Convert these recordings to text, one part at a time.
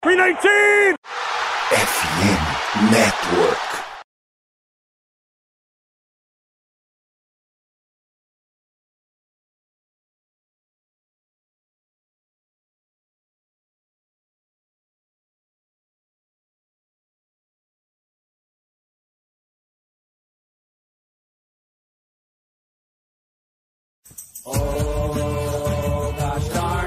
319! FM Network. Oh, gosh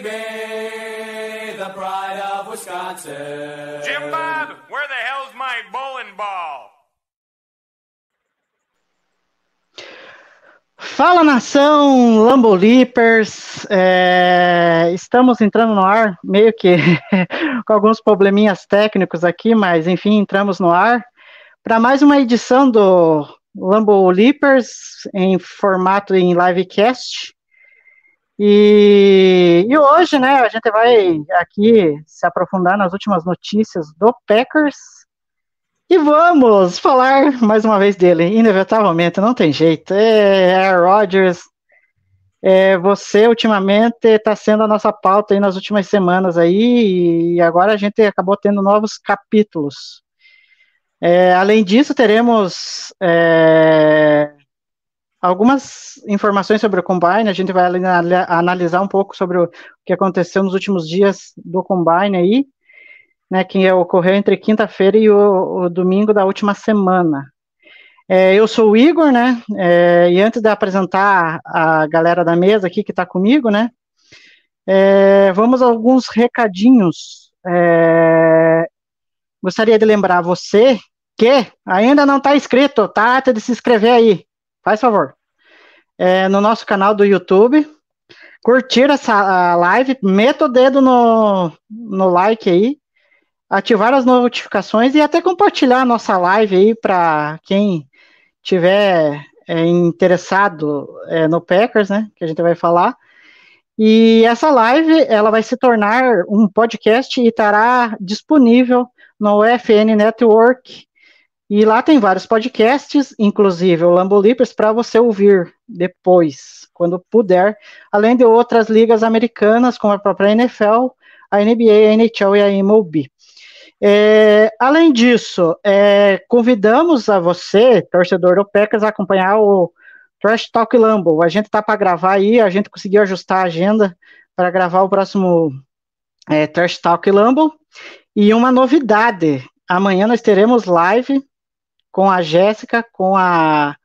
baby, the pride of Wisconsin. Jim Bob, where the hell's my bowling ball? Fala nação Lambo Leapers, é, estamos entrando no ar, meio que com alguns probleminhas técnicos aqui, mas enfim, entramos no ar para mais uma edição do Lambo Leapers em formato em livecast. E, e hoje, né, a gente vai aqui se aprofundar nas últimas notícias do Packers. E vamos falar mais uma vez dele, inevitavelmente, não tem jeito. É, Aaron Rodgers, é, você ultimamente está sendo a nossa pauta aí nas últimas semanas aí, e agora a gente acabou tendo novos capítulos. É, além disso, teremos é, algumas informações sobre o Combine, a gente vai anal- analisar um pouco sobre o que aconteceu nos últimos dias do Combine aí, né, que ocorreu entre quinta-feira e o, o domingo da última semana. É, eu sou o Igor, né, é, e antes de apresentar a galera da mesa aqui que está comigo, né, é, vamos a alguns recadinhos. É, gostaria de lembrar você que ainda não está inscrito, tá? Tem de se inscrever aí, faz favor. É, no nosso canal do YouTube, curtir essa live, meta o dedo no, no like aí, ativar as notificações e até compartilhar a nossa live aí para quem tiver é, interessado é, no Packers, né? Que a gente vai falar. E essa live ela vai se tornar um podcast e estará disponível no FN Network. E lá tem vários podcasts, inclusive o Lambo Leapers, para você ouvir depois, quando puder, além de outras ligas americanas, como a própria NFL, a NBA, a NHL e a MLB. É, além disso, é, convidamos a você, torcedor do Packers, a acompanhar o Trash Talk Lambo. A gente tá para gravar aí, a gente conseguiu ajustar a agenda para gravar o próximo é, Trash Talk Lambo. E uma novidade: amanhã nós teremos live com a Jéssica, com a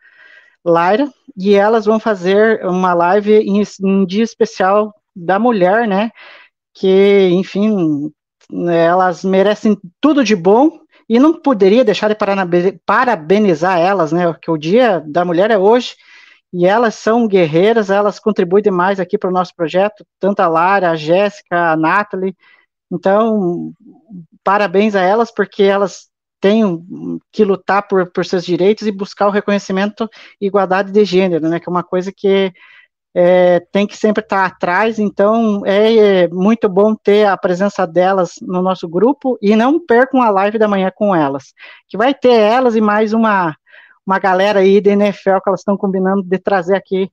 Lyra, e elas vão fazer uma live em, em dia especial da mulher, né? Que, enfim, elas merecem tudo de bom e não poderia deixar de parabenizar elas, né? Que o dia da mulher é hoje e elas são guerreiras, elas contribuem demais aqui para o nosso projeto, tanto a Lara, a Jéssica, a Nathalie. Então, parabéns a elas, porque elas têm que lutar por, por seus direitos e buscar o reconhecimento e igualdade de gênero, né? Que é uma coisa que é, tem que sempre estar atrás, então é, é muito bom ter a presença delas no nosso grupo e não percam a live da manhã com elas, que vai ter elas e mais uma, uma galera aí da NFL que elas estão combinando de trazer aqui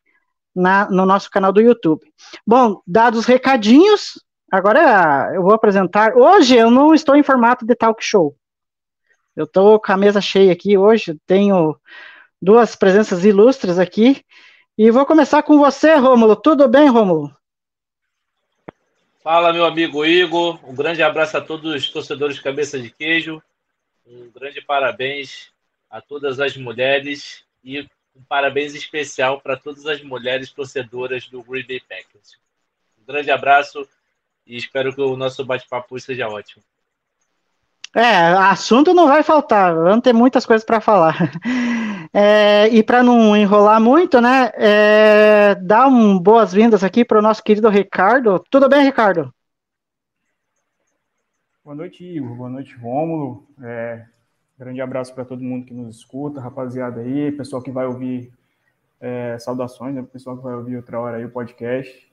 na, no nosso canal do YouTube. Bom, dados os recadinhos, agora eu vou apresentar. Hoje eu não estou em formato de talk show. Eu estou com a mesa cheia aqui hoje, tenho duas presenças ilustres aqui. E vou começar com você, Rômulo. Tudo bem, Rômulo? Fala, meu amigo Igor. Um grande abraço a todos os torcedores Cabeça de Queijo. Um grande parabéns a todas as mulheres e um parabéns especial para todas as mulheres torcedoras do Green Bay Packers. Um grande abraço e espero que o nosso bate-papo seja ótimo. É, assunto não vai faltar, vamos ter muitas coisas para falar. É, e para não enrolar muito, né, é, dá um boas-vindas aqui para o nosso querido Ricardo. Tudo bem, Ricardo? Boa noite, Igor. Boa noite, Rômulo. É, grande abraço para todo mundo que nos escuta, rapaziada aí, pessoal que vai ouvir, é, saudações, né, pessoal que vai ouvir outra hora aí o podcast.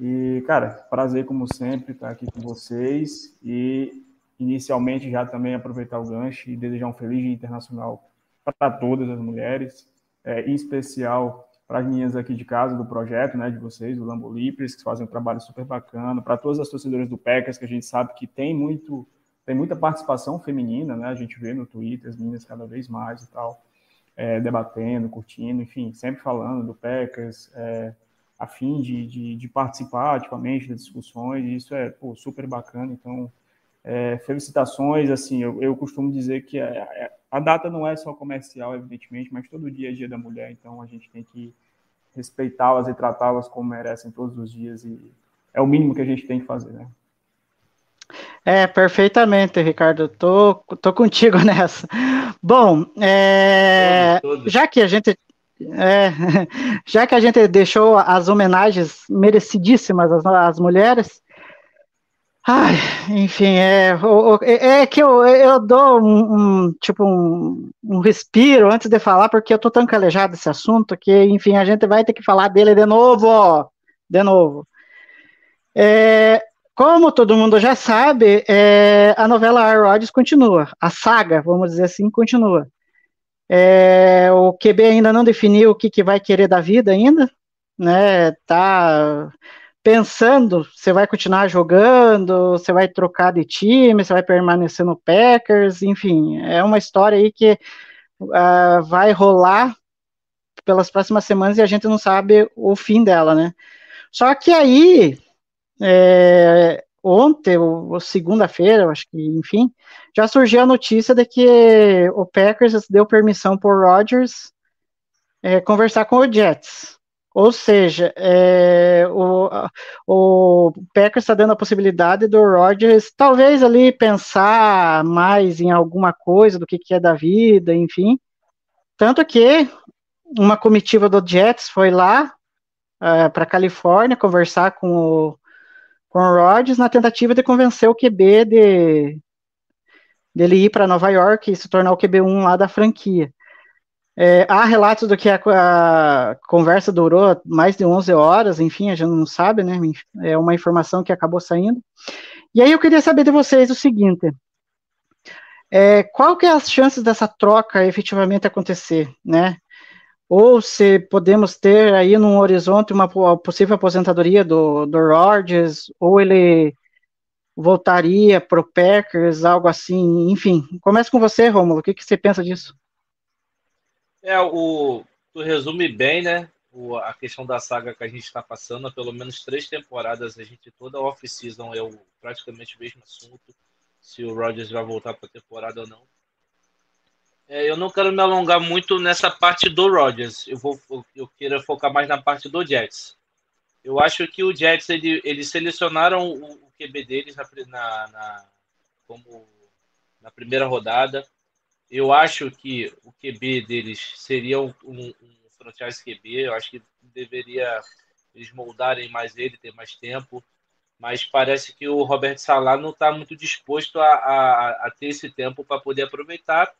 E, cara, prazer como sempre estar aqui com vocês e inicialmente já também aproveitar o gancho e desejar um feliz dia internacional para todas as mulheres, é, em especial para as meninas aqui de casa do projeto, né, de vocês, do Lambo Lipres, que fazem um trabalho super bacana, para todas as torcedoras do Packers, que a gente sabe que tem muito tem muita participação feminina, né, a gente vê no Twitter as meninas cada vez mais e tal, é, debatendo, curtindo, enfim, sempre falando do Packers, é, a fim de, de, de, participar ativamente das discussões, e isso é pô, super bacana, então é, felicitações, assim, eu, eu costumo dizer que a, é, é, a, data não é só comercial, evidentemente, mas todo dia é dia da mulher, então a gente tem que respeitá-las e tratá-las como merecem todos os dias, e é o mínimo que a gente tem que fazer, né? É, perfeitamente, Ricardo. Tô, tô contigo nessa. Bom, é, já que a gente é, já que a gente deixou as homenagens merecidíssimas às, às mulheres, Ai, enfim, é, é, é que eu, eu dou um, um tipo um, um, respiro antes de falar, porque eu tô tão calejado desse assunto que, enfim, a gente vai ter que falar dele de novo, ó, de novo. É, como todo mundo já sabe, é, a novela Rodgers continua, a saga, vamos dizer assim, continua. É, o QB ainda não definiu o que, que vai querer da vida ainda, né? Tá pensando se vai continuar jogando, se vai trocar de time, se vai permanecer no Packers, enfim, é uma história aí que uh, vai rolar pelas próximas semanas e a gente não sabe o fim dela, né? Só que aí, é, ontem, ou, ou segunda-feira, acho que, enfim, já surgiu a notícia de que o Packers deu permissão por Rodgers é, conversar com o Jets. Ou seja, é, o, o Packers está dando a possibilidade do Rodgers talvez ali pensar mais em alguma coisa do que, que é da vida, enfim. Tanto que uma comitiva do Jets foi lá é, para a Califórnia conversar com o, com o Rodgers na tentativa de convencer o QB de dele ir para Nova York e se tornar o QB1 lá da franquia. É, há relatos do que a, a, conversa durou mais de 11 horas, enfim, a gente não sabe, né? É uma informação que acabou saindo. E aí eu queria saber de vocês o seguinte: é, qual que é as chances dessa troca efetivamente acontecer, né? Ou se podemos ter aí num horizonte uma possível aposentadoria do, do Rodgers, ou ele voltaria para o Packers, algo assim, enfim. Começa com você, Romulo, o que, que você pensa disso? É, o, tu resume bem, né? O, a questão da saga que a gente está passando, pelo menos três temporadas, a gente toda off-season é o, praticamente o mesmo assunto, se o Rodgers vai voltar para a temporada ou não. É, eu não quero me alongar muito nessa parte do Rodgers, eu, vou, eu quero focar mais na parte do Jets. Eu acho que o Jets, ele, eles selecionaram o, o QB deles na, na, na, como, na primeira rodada, eu acho que o QB deles seria um, um, um franchise QB. Eu acho que deveria eles moldarem mais ele, ter mais tempo. Mas parece que o Robert Salah não está muito disposto a, a, a, ter esse tempo para poder aproveitar.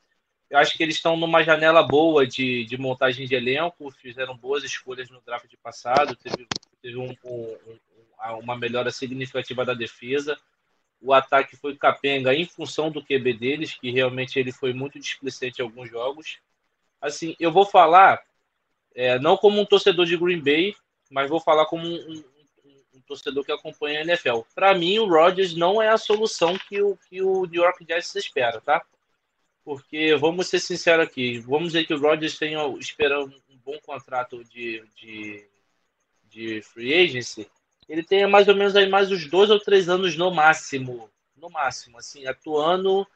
Eu acho que eles estão numa janela boa de, de montagem de elenco, fizeram boas escolhas no draft passado, teve, teve um, um, uma melhora significativa da defesa o ataque foi capenga em função do QB deles, que realmente ele foi muito displicente em alguns jogos. Assim, eu vou falar, é, não como um torcedor de Green Bay, mas vou falar como um, um, um torcedor que acompanha a NFL. Para mim, o Rodgers não é a solução que o, que o New York Jets espera, tá? Porque, vamos ser sinceros aqui, vamos dizer que o Rodgers tenha esperando um bom contrato de, de, de free agency, ele tem mais ou menos aí mais uns dois ou três anos no máximo, no máximo, assim, atuando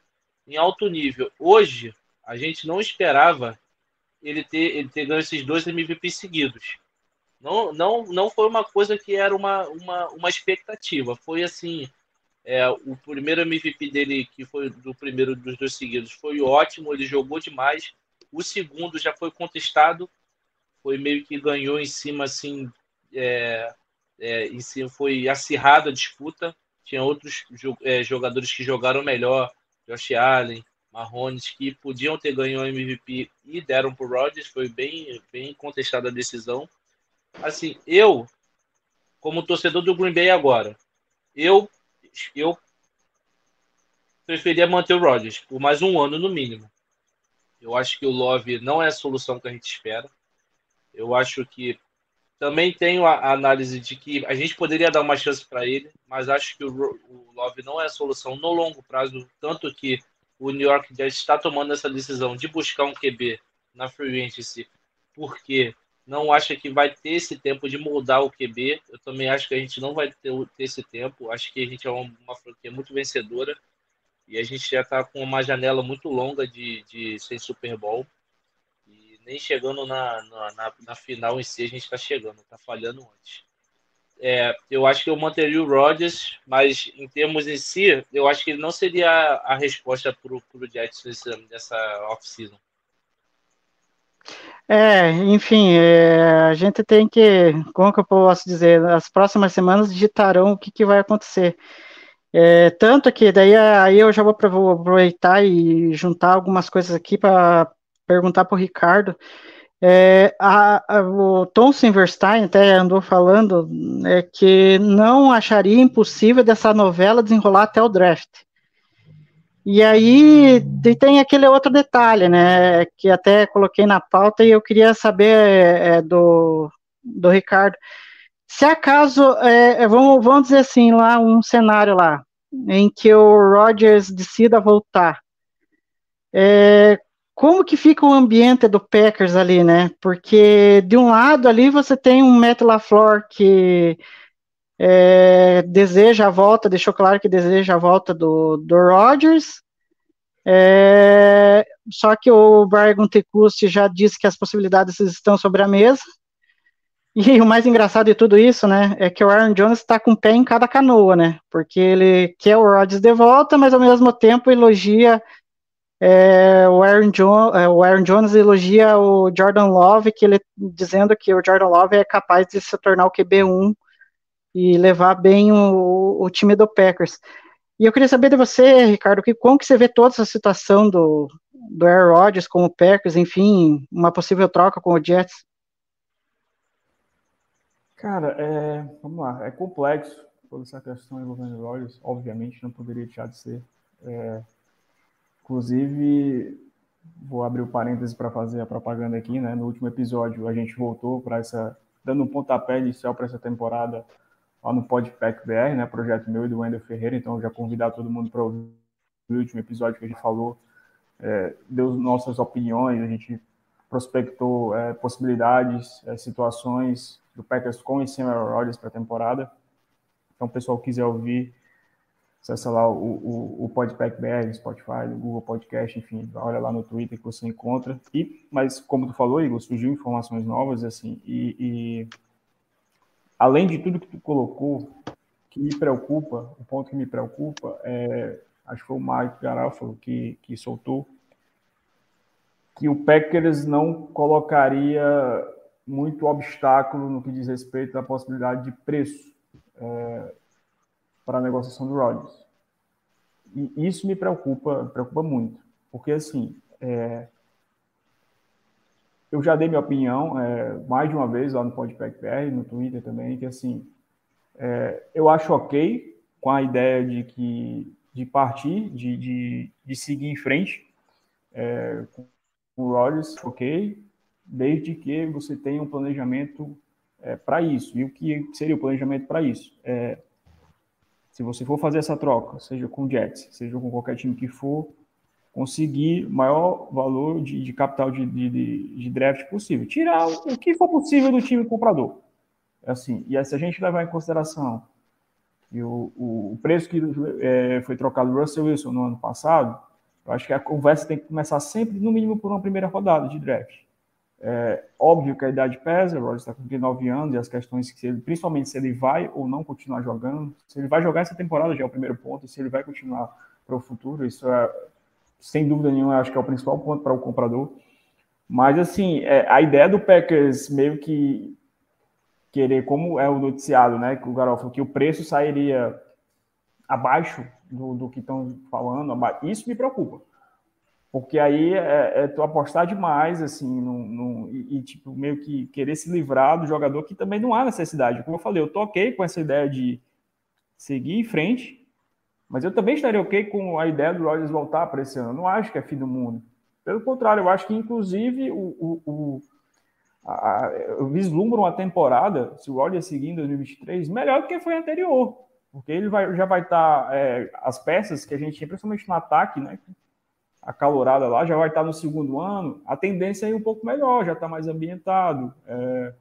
em alto nível. Hoje, a gente não esperava ele ter, ele ter ganho esses dois MVP seguidos. Não, não, não foi uma coisa que era uma, uma, uma expectativa. Foi assim, É, o primeiro MVP dele, que foi do primeiro dos dois seguidos, foi ótimo, ele jogou demais. O segundo já foi contestado, foi meio que ganhou em cima, assim, é, é, em cima, foi acirrada a disputa. Tinha outros é, jogadores que jogaram melhor, Josh Allen, Marrones, que podiam ter ganho o MVP e deram para o Rodgers. Foi bem, bem contestada a decisão. Assim, eu, como torcedor do Green Bay agora, eu, eu preferia manter o Rodgers por mais um ano no mínimo. Eu acho que o Love não é a solução que a gente espera. Eu acho que também tenho a análise de que a gente poderia dar uma chance para ele, mas acho que o, Love não é a solução no longo prazo, tanto que o New York já está tomando essa decisão de buscar um QB na free agency, porque não acha que vai ter esse tempo de mudar o QB. Eu também acho que a gente não vai ter, ter esse tempo. Acho que a gente é uma, uma franquia muito vencedora e a gente já está com uma janela muito longa de, de sem Super Bowl. Nem chegando na, na, na, na final em si, a gente está chegando, está falhando antes. É, eu acho que eu manteria o Rodgers, mas em termos em si, eu acho que ele não seria a, resposta para o Jets nessa, nessa off-season. É, enfim, é, a gente tem que, como que eu posso dizer, as próximas semanas digitarão o que, que vai acontecer. É, tanto que daí aí eu já vou aproveitar e juntar algumas coisas aqui para perguntar para o Ricardo. É, a, a, o Tom Silverstein até andou falando é, que não acharia impossível dessa novela desenrolar até o draft. E aí tem aquele outro detalhe, né, que até coloquei na pauta e eu queria saber é, do, do Ricardo. Se acaso, é, é, vamos, vamos dizer assim, lá um cenário lá, em que o Rodgers decida voltar, é, como que fica o ambiente do Packers ali, né? Porque de um lado ali você tem um Matt LaFleur que é, deseja a volta, deixou claro que deseja a volta do, do Rodgers, é, só que o Brian Gutekunst já disse que as possibilidades estão sobre a mesa, e o mais engraçado de tudo isso, né, é que o Aaron Jones está com o pé em cada canoa, né, porque ele quer o Rodgers de volta, mas ao mesmo tempo elogia é, o, Aaron John, é, o Aaron Jones elogia o Jordan Love, que ele dizendo que o Jordan Love é capaz de se tornar o QB1 e levar bem o, o time do Packers. E eu queria saber de você, Ricardo, que, como que você vê toda essa situação do, do Aaron Rodgers com o Packers, enfim, uma possível troca com o Jets? Cara, é, vamos lá, é complexo toda essa questão envolvendo o Rodgers, obviamente não poderia deixar de ser. É, Inclusive, vou abrir o parênteses para fazer a propaganda aqui, né? No último episódio, a gente voltou para essa, dando um pontapé inicial para essa temporada lá no Podpack BR, né? Projeto meu e do Wendel Ferreira. Então, já convidar todo mundo para ouvir o último episódio que a gente falou, é, deu nossas opiniões, a gente prospectou é, possibilidades, é, situações do Packers com e sem Rodgers para a temporada. Então, o pessoal quiser ouvir, acessa lá o, o, o Podpack BR, Spotify, Google Podcast, enfim, olha lá no Twitter que você encontra. E, mas como tu falou, Igor, surgiu informações novas, assim, e, e além de tudo que tu colocou, que me preocupa, o ponto que me preocupa é, acho que foi o Mike Garofalo que, que soltou, que o Packers não colocaria muito obstáculo no que diz respeito à possibilidade de preço. É, para a negociação do Rodgers. E isso me preocupa, preocupa muito, porque assim, é, eu já dei minha opinião é, mais de uma vez lá no Podpack PR, no Twitter também, que assim, é, eu acho ok com a ideia de que de partir, de, de, de seguir em frente é, com o Rodgers, ok, desde que você tenha um planejamento é, para isso. E o que seria o planejamento para isso? É, se você for fazer essa troca, seja com Jets, seja com qualquer time que for, conseguir maior valor de, de capital de, de, de, draft possível. Tirar o que for possível do time comprador. Assim, e aí, se a gente levar em consideração que o, o, o preço que é, foi trocado do Russell Wilson no ano passado, eu acho que a conversa tem que começar sempre, no mínimo, por uma primeira rodada de draft. É, óbvio que a idade pesa, o Rodgers está com 29 anos e as questões que ele, principalmente se ele vai ou não continuar jogando, se ele vai jogar essa temporada já é o primeiro ponto, e se ele vai continuar para o futuro, isso é, sem dúvida nenhuma, acho que é o principal ponto para o comprador. Mas, assim, é, a ideia do Packers meio que querer, como é o noticiado, né, que o Garofalo, que o preço sairia abaixo do, do que estão falando, isso me preocupa porque aí é, é tu apostar demais, assim, e, e, tipo, meio que querer se livrar do jogador que também não há necessidade. Como eu falei, eu tô ok com essa ideia de seguir em frente, mas eu também estaria ok com a ideia do Rodgers voltar para esse ano. Eu não acho que é fim do mundo. Pelo contrário, eu acho que, inclusive, o, o, o a, eu vislumbro uma temporada, se o Rodgers seguir em 2023, melhor do que foi anterior. Porque ele vai, já vai estar. Tá, é, as peças que a gente tinha, principalmente no ataque, né? Acalorada lá, já vai estar no segundo ano, a tendência é ir um pouco melhor, já está mais ambientado. É,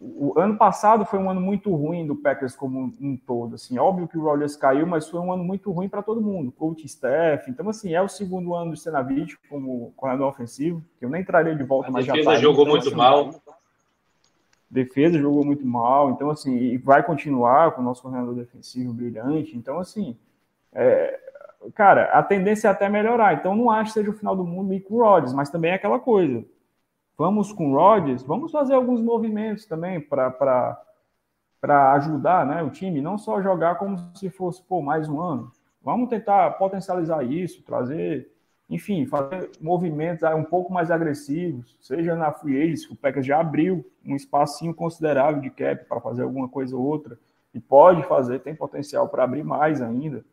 o ano passado foi um ano muito ruim do Packers como um todo. Assim, óbvio que o Rodgers caiu, mas foi um ano muito ruim para todo mundo, coach staff. Então, assim, é o segundo ano do Senavich como corredor ofensivo, que eu nem traria de volta, a mas já defesa jogou então, muito assim, mal. Defesa jogou muito mal, então assim, e vai continuar com o nosso coordenador defensivo brilhante. Então, assim, é, cara, a tendência é até melhorar. Então, não acho que seja o final do mundo ir com o Rodgers, mas também é aquela coisa. Vamos com o Rodgers, vamos fazer alguns movimentos também para ajudar né, o time, não só jogar como se fosse pô, mais um ano. Vamos tentar potencializar isso, trazer, enfim, fazer movimentos um pouco mais agressivos, seja na free agency, o Packers já abriu um espacinho considerável de cap para fazer alguma coisa ou outra, e pode fazer, tem potencial para abrir mais ainda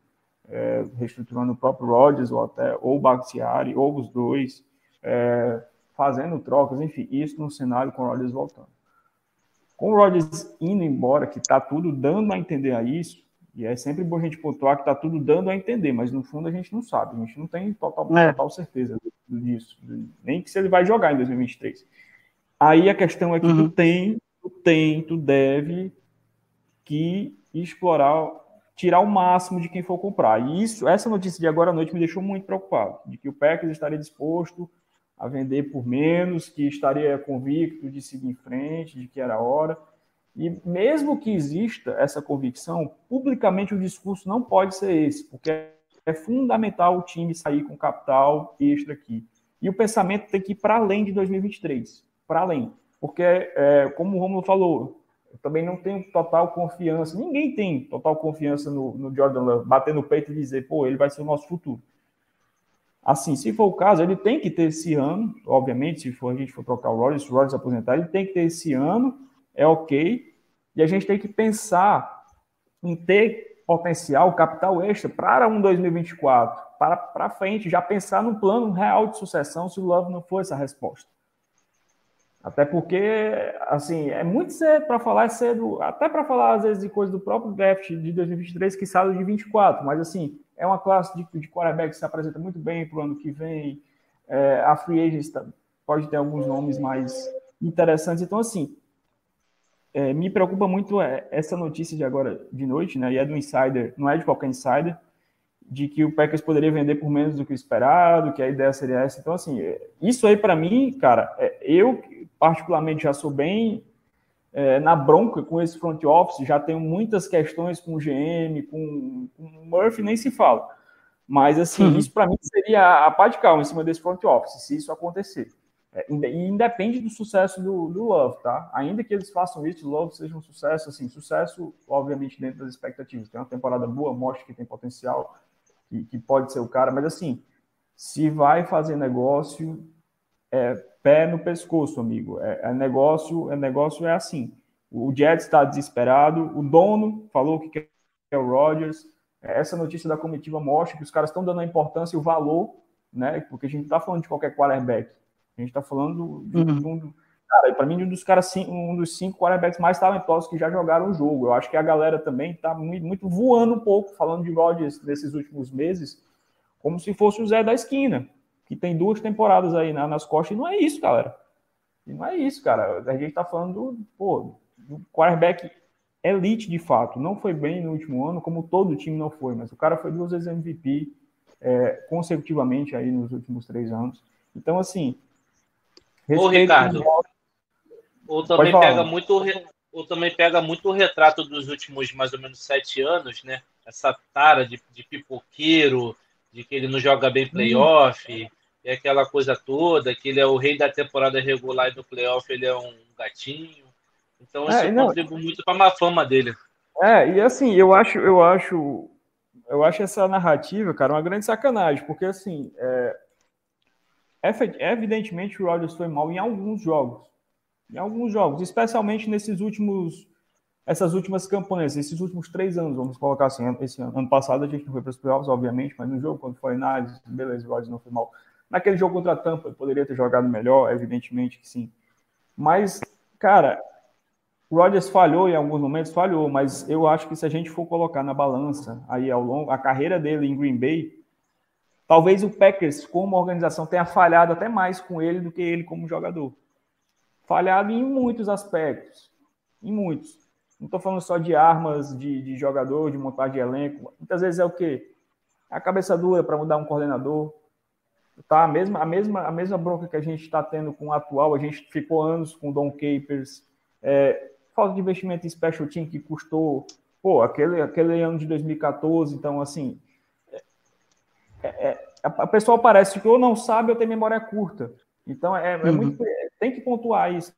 é, reestruturando o próprio Rodgers, ou até ou o Bakhtiari, ou os dois, é, fazendo trocas, enfim, isso no cenário com o Rodgers voltando. Com o Rodgers indo embora, que está tudo dando a entender a isso, e é sempre bom a gente pontuar que está tudo dando a entender, mas no fundo a gente não sabe, a gente não tem total, é. total certeza disso, nem que se ele vai jogar em 2023. Aí a questão é que uhum. tu tem, tu tem, tu deve que explorar tirar o máximo de quem for comprar. E isso, essa notícia de agora à noite me deixou muito preocupado, de que o Packers estaria disposto a vender por menos, que estaria convicto de seguir em frente, de que era hora. E mesmo que exista essa convicção, publicamente o discurso não pode ser esse, porque é fundamental o time sair com capital extra aqui. E o pensamento tem que ir para além de 2023, para além. Porque, é, como o Romulo falou, eu também não tenho total confiança. Ninguém tem total confiança no, no Jordan Love, bater no peito e dizer, pô, ele vai ser o nosso futuro. Assim, se for o caso, ele tem que ter esse ano, obviamente, se for, a gente for trocar o Rodgers, o Rodgers aposentar, ele tem que ter esse ano, é ok, e a gente tem que pensar em ter potencial, capital extra para um 2024, para, para frente, já pensar num plano real de sucessão se o Love não for essa resposta. Até porque, assim, é muito cedo para falar, é cedo, até para falar, às vezes, de coisas do próprio draft de 2023, que saiu de 24, mas, assim, é uma classe de, de quarterback que se apresenta muito bem para o ano que vem. É, a free agent tá, pode ter alguns nomes mais interessantes. Então, assim, é, me preocupa muito é, essa notícia de agora de noite, né? E é do insider, não é de qualquer insider, de que o Packers poderia vender por menos do que o esperado, que a ideia seria essa. Então, assim, isso aí para mim, cara, é, eu particularmente já sou bem é, na bronca com esse front office, já tenho muitas questões com o GM, com, com o Murphy, nem se fala. Mas, assim, uhum. isso para mim seria a pá de calma em cima desse front office, se isso acontecer. É, e independe do sucesso do, do, Love, tá? Ainda que eles façam isso, o Love seja um sucesso, assim, sucesso, obviamente, dentro das expectativas. Tem uma temporada boa, mostra que tem potencial, que, que pode ser o cara, mas assim, se vai fazer negócio, é pé no pescoço, amigo. É, é negócio, é negócio é assim. O Jets está desesperado, o dono falou que quer o Rodgers. Essa notícia da comitiva mostra que os caras estão dando a importância e o valor, né? Porque a gente não está falando de qualquer quarterback. A gente está falando de, uhum. de um, cara, para mim, um dos caras, um dos cinco quarterbacks mais talentosos que já jogaram o jogo. Eu acho que a galera também está muito, voando um pouco, falando de Rodgers nesses últimos meses, como se fosse o Zé da esquina, que tem duas temporadas aí na, nas costas, e não é isso, galera. E não é isso, cara. A gente está falando do, pô, do quarterback elite de fato. Não foi bem no último ano, como todo time não foi, mas o cara foi duas vezes MVP é, consecutivamente aí nos últimos três anos. Então, assim, Ô, Ricardo, ou também pega muito ou também pega muito o retrato dos últimos mais ou menos sete anos, né? Essa tara de, de pipoqueiro, de que ele não joga bem playoff, hum. e aquela coisa toda, que ele é o rei da temporada regular e do playoff ele é um gatinho. Então isso é, contribui muito para a fama dele. É, e assim, eu acho, eu acho, eu acho essa narrativa, cara, uma grande sacanagem, porque assim, é, evidentemente o Rodgers foi mal em alguns jogos em alguns jogos, especialmente nesses últimos, essas últimas campanhas, esses últimos três anos, vamos colocar assim, esse ano, ano passado a gente não foi para os playoffs, obviamente, mas no jogo quando foi análise, beleza, o Rodgers não foi mal. Naquele jogo contra a Tampa, ele poderia ter jogado melhor, evidentemente que sim. Mas, cara, o Rodgers falhou em alguns momentos, falhou, mas eu acho que se a gente for colocar na balança aí ao longo, a carreira dele em Green Bay, talvez o Packers, como organização, tenha falhado até mais com ele do que ele como jogador falhado em muitos aspectos, em muitos. Não estou falando só de armas, de, de jogador, de montagem de elenco. Muitas vezes é o quê? A cabeça dura para mudar um coordenador. Tá? A, mesma, a, mesma, a mesma bronca que a gente está tendo com o atual, a gente ficou anos com o Don Capers. É, falta de investimento em special team que custou, pô, aquele, aquele ano de 2014. Então, assim, é, é, a, a pessoa parece que ou não sabe ou tem memória curta. Então, é, é uhum. muito tem que pontuar isso,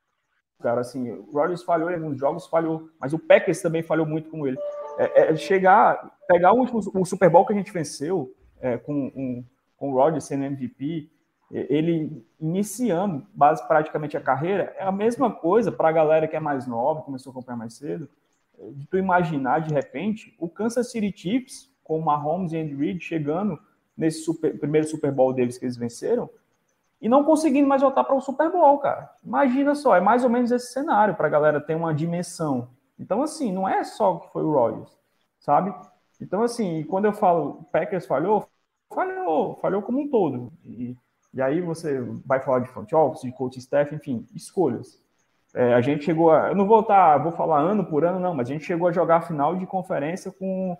cara. Assim, o Rodgers falhou em alguns jogos, falhou, mas o Packers também falhou muito com ele. É, é chegar, pegar o, o, Super Bowl que a gente venceu é, com, um, com o Rodgers sendo MVP, ele iniciando base, praticamente a carreira, é a mesma coisa para a galera que é mais nova, começou a acompanhar mais cedo, de tu imaginar de repente o Kansas City Chiefs com Mahomes e Andy Reid chegando nesse super, primeiro Super Bowl deles que eles venceram, e não conseguindo mais voltar para o Super Bowl, cara. Imagina só, é mais ou menos esse cenário para a galera ter uma dimensão. Então, assim, não é só que foi o Rodgers, sabe? Então, assim, quando eu falo Packers falhou, falhou, falhou como um todo. E, e aí você vai falar de front office, de coach staff, enfim, escolhas. É, a gente chegou a. Eu não vou vou falar ano por ano, não, mas a gente chegou a jogar a final de conferência com,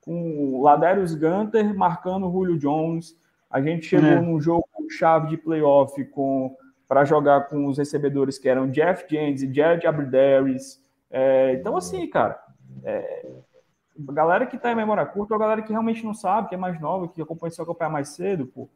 com Ladarius Gunter marcando o Julio Jones. A gente chegou é. num jogo chave de playoff com para jogar com os recebedores que eram Jeff James e Jared Abderris. É, então, assim, cara, é, a galera que está em memória curta, ou a galera que realmente não sabe, que é mais nova, que acompanha se acompanhar mais cedo, pô,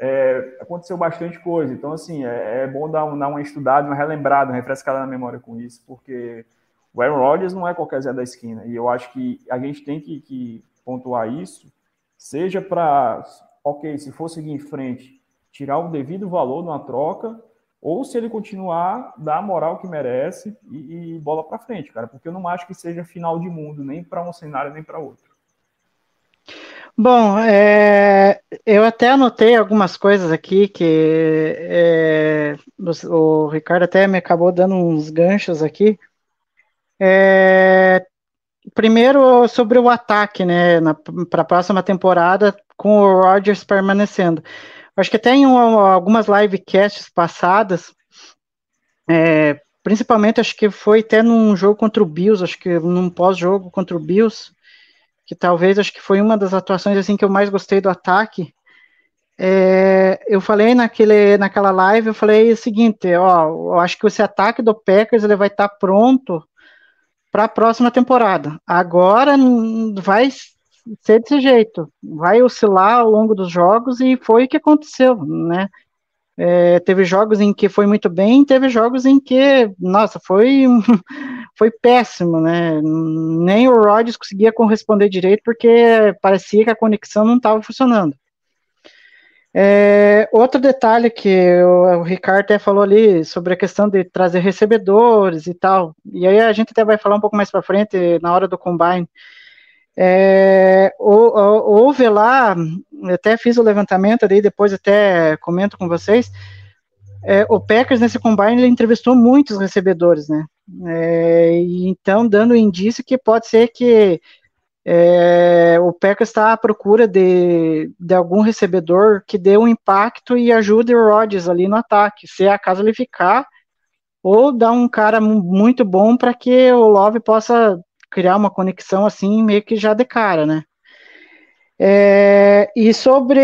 é, aconteceu bastante coisa. Então, assim, é, é bom dar, dar uma estudada, uma relembrada, uma refrescada na memória com isso, porque o Aaron Rodgers não é qualquer Zé da esquina. E eu acho que a gente tem que, que pontuar isso, seja para, ok, se for seguir em frente tirar o devido valor numa troca, ou se ele continuar, dar a moral que merece e, e bola para frente, cara, porque eu não acho que seja final de mundo, nem para um cenário nem para outro. Bom, é, eu até anotei algumas coisas aqui que é, o, o, Ricardo até me acabou dando uns ganchos aqui. É, primeiro sobre o ataque, né, para a próxima temporada com o Rodgers permanecendo. Acho que até em algumas livecasts passadas, é, principalmente acho que foi até num jogo contra o Bills, acho que num pós-jogo contra o Bills, que talvez acho que foi uma das atuações assim que eu mais gostei do ataque. É, eu falei naquele, naquela live, eu falei o seguinte, ó, eu acho que esse ataque do Packers ele vai estar tá pronto para a próxima temporada. Agora vai ser desse jeito, vai oscilar ao longo dos jogos e foi o que aconteceu, né? É, teve jogos em que foi muito bem, teve jogos em que, nossa, foi foi péssimo, né? Nem o Rodgers conseguia corresponder direito porque parecia que a conexão não estava funcionando. É, outro detalhe que o, o, Ricardo até falou ali sobre a questão de trazer recebedores e tal, e aí a gente até vai falar um pouco mais para frente na hora do combine. É, houve lá, até fiz o levantamento ali, depois até comento com vocês. É, o Packers nesse combine ele entrevistou muitos recebedores, né? É, então dando indício que pode ser que é, o Packers está à procura de, de algum recebedor que dê um impacto e ajude o Rodgers ali no ataque, se a casa ele ficar, ou dar um cara muito bom para que o Love possa criar uma conexão assim, meio que já de cara, né? É, e sobre.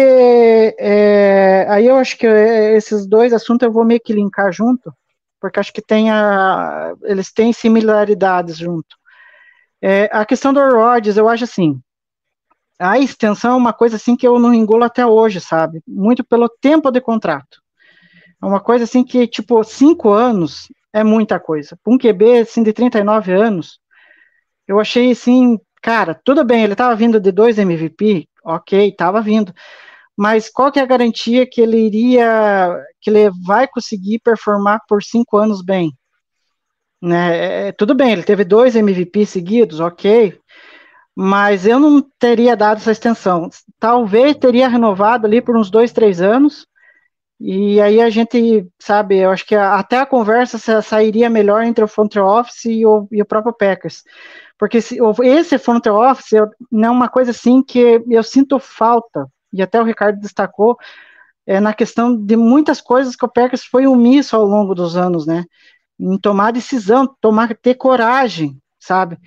É, aí eu acho que esses dois assuntos eu vou meio que linkar junto, porque acho que tem a, eles têm similaridades junto. É, a questão do Rodgers, eu acho assim. A extensão é uma coisa assim que eu não engulo até hoje, sabe? Muito pelo tempo de contrato. É uma coisa assim que, tipo, cinco anos é muita coisa. Um QB assim, de 39 anos, eu achei assim, cara, tudo bem, ele estava vindo de dois MVP, ok, estava vindo. Mas qual que é a garantia que ele iria, que ele vai conseguir performar por cinco anos bem? Né? É, é tudo bem, ele teve dois MVP seguidos, ok, mas eu não teria dado essa extensão. Talvez teria renovado ali por uns dois, três anos, e aí a gente, sabe, eu acho que até a conversa sairia melhor entre o front office e o, e o próprio Packers. Porque se, esse front office não é uma coisa assim que eu sinto falta, e até o Ricardo destacou, é, na questão de muitas coisas que o Packers foi omisso ao longo dos anos, né? Em tomar decisão, tomar, ter coragem, sabe?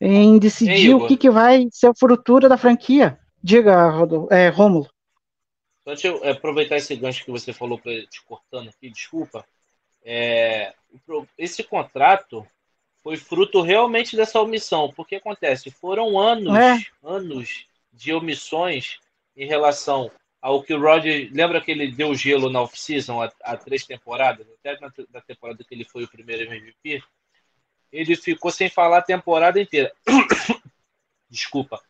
Em decidir Ei, o que, que vai ser a futuro da franquia. Diga, é, Rômulo. Deixa eu aproveitar esse gancho que você falou, te cortando aqui, desculpa. É, esse contrato foi fruto realmente dessa omissão, porque acontece, foram anos, é. anos de omissões em relação ao que o Roger. Lembra que ele deu gelo na off-season há, há, três temporadas, até na, na, temporada que ele foi o primeiro MVP? Ele ficou sem falar a temporada inteira. Desculpa.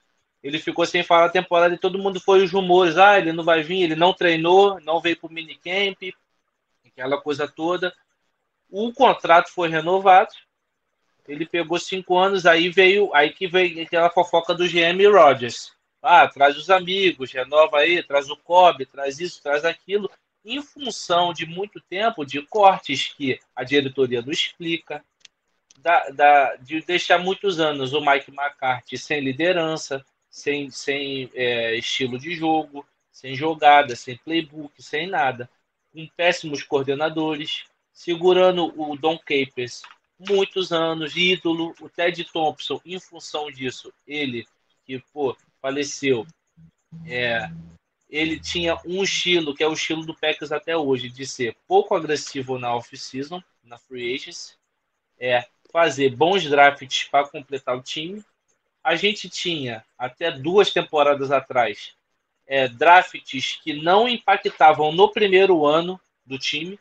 Ele ficou sem falar a temporada e todo mundo foi os rumores. Ah, ele não vai vir, ele não treinou, não veio para o minicamp, aquela coisa toda. O contrato foi renovado. Ele pegou cinco anos, aí veio, aí que veio aquela fofoca do GM Rogers. Ah, traz os amigos, renova aí, traz o Kobe, traz isso, traz aquilo. Em função de muito tempo de cortes que a diretoria não explica, da, da, de deixar muitos anos o Mike McCarthy sem liderança, sem, sem é, estilo de jogo, sem jogada, sem playbook, sem nada, com péssimos coordenadores, segurando o Don Capers muitos anos, ídolo, o Ted Thompson, em função disso, ele que pô, faleceu, é, ele tinha um estilo que é o estilo do Packers até hoje, de ser pouco agressivo na off-season, na free agency, é fazer bons drafts para completar o time, a gente tinha, até duas temporadas atrás, é, drafts que não impactavam no primeiro ano do time.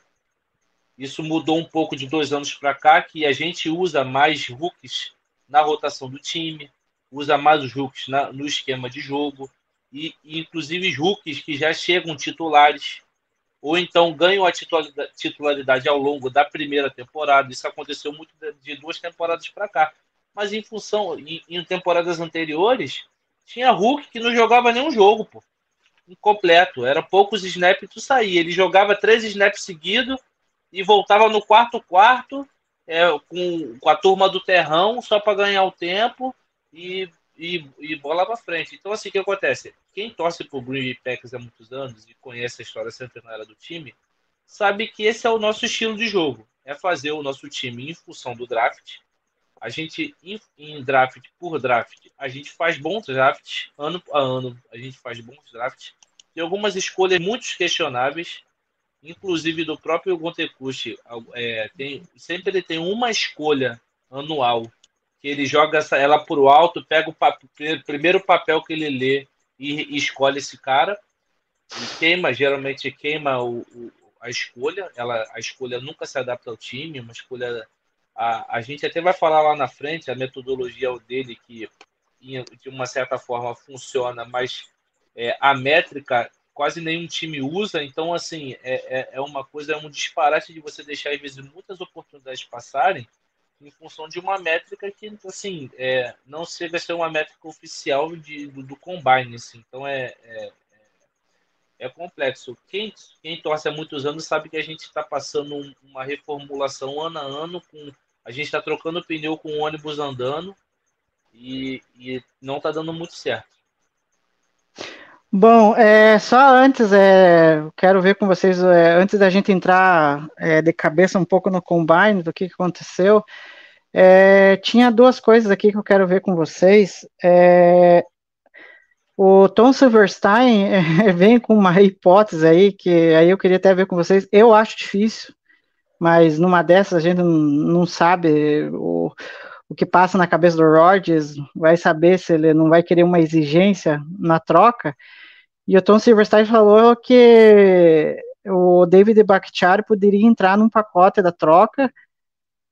Isso mudou um pouco de dois anos para cá, que a gente usa mais rookies na rotação do time, usa mais os rookies na, no esquema de jogo, e, e inclusive rookies que já chegam titulares, ou então ganham a titularidade ao longo da primeira temporada. Isso aconteceu muito de duas temporadas para cá mas em função, em, em temporadas anteriores, tinha Hulk que não jogava nenhum jogo, pô. Incompleto. Era poucos snaps e tu saía. Ele jogava três snaps seguidos e voltava no quarto quarto é, com, com a turma do terrão só para ganhar o tempo e, e, e bola para frente. Então, assim, o que acontece? Quem torce pro Green Bay Packers há muitos anos e conhece a história centenária do time, sabe que esse é o nosso estilo de jogo. É fazer o nosso time em função do draft, a gente, em, draft por draft, a gente faz bons drafts, ano a ano, a gente faz bons drafts. Tem algumas escolhas muito questionáveis, inclusive do próprio Gontecucci. É, tem, sempre ele tem uma escolha anual, que ele joga ela por alto, pega o papel, primeiro papel que ele lê e, e escolhe esse cara. E queima, geralmente queima o, o, a escolha. Ela, a escolha nunca se adapta ao time, uma escolha a, a gente até vai falar lá na frente a metodologia dele que de uma certa forma funciona, mas é, a métrica quase nenhum time usa, então assim é, é, é, uma coisa, é um disparate de você deixar às vezes muitas oportunidades passarem em função de uma métrica que assim é, não chega a ser uma métrica oficial de, do, do combine, assim. então é, é, é complexo. Quem, quem torce há muitos anos sabe que a gente está passando uma reformulação ano a ano com a gente está trocando pneu com o ônibus andando e, e não está dando muito certo. Bom, é, só antes, é, quero ver com vocês, é, antes da gente entrar é, de cabeça um pouco no combine, do que, que aconteceu, é, tinha duas coisas aqui que eu quero ver com vocês. É, O Tom Silverstein vem com uma hipótese aí que aí eu queria até ver com vocês. Eu acho difícil, mas numa dessas a gente não, não sabe o, o que passa na cabeça do Rodgers, vai saber se ele não vai querer uma exigência na troca. E o Tom Silverstein falou que o David Bakhtiari poderia entrar num pacote da troca,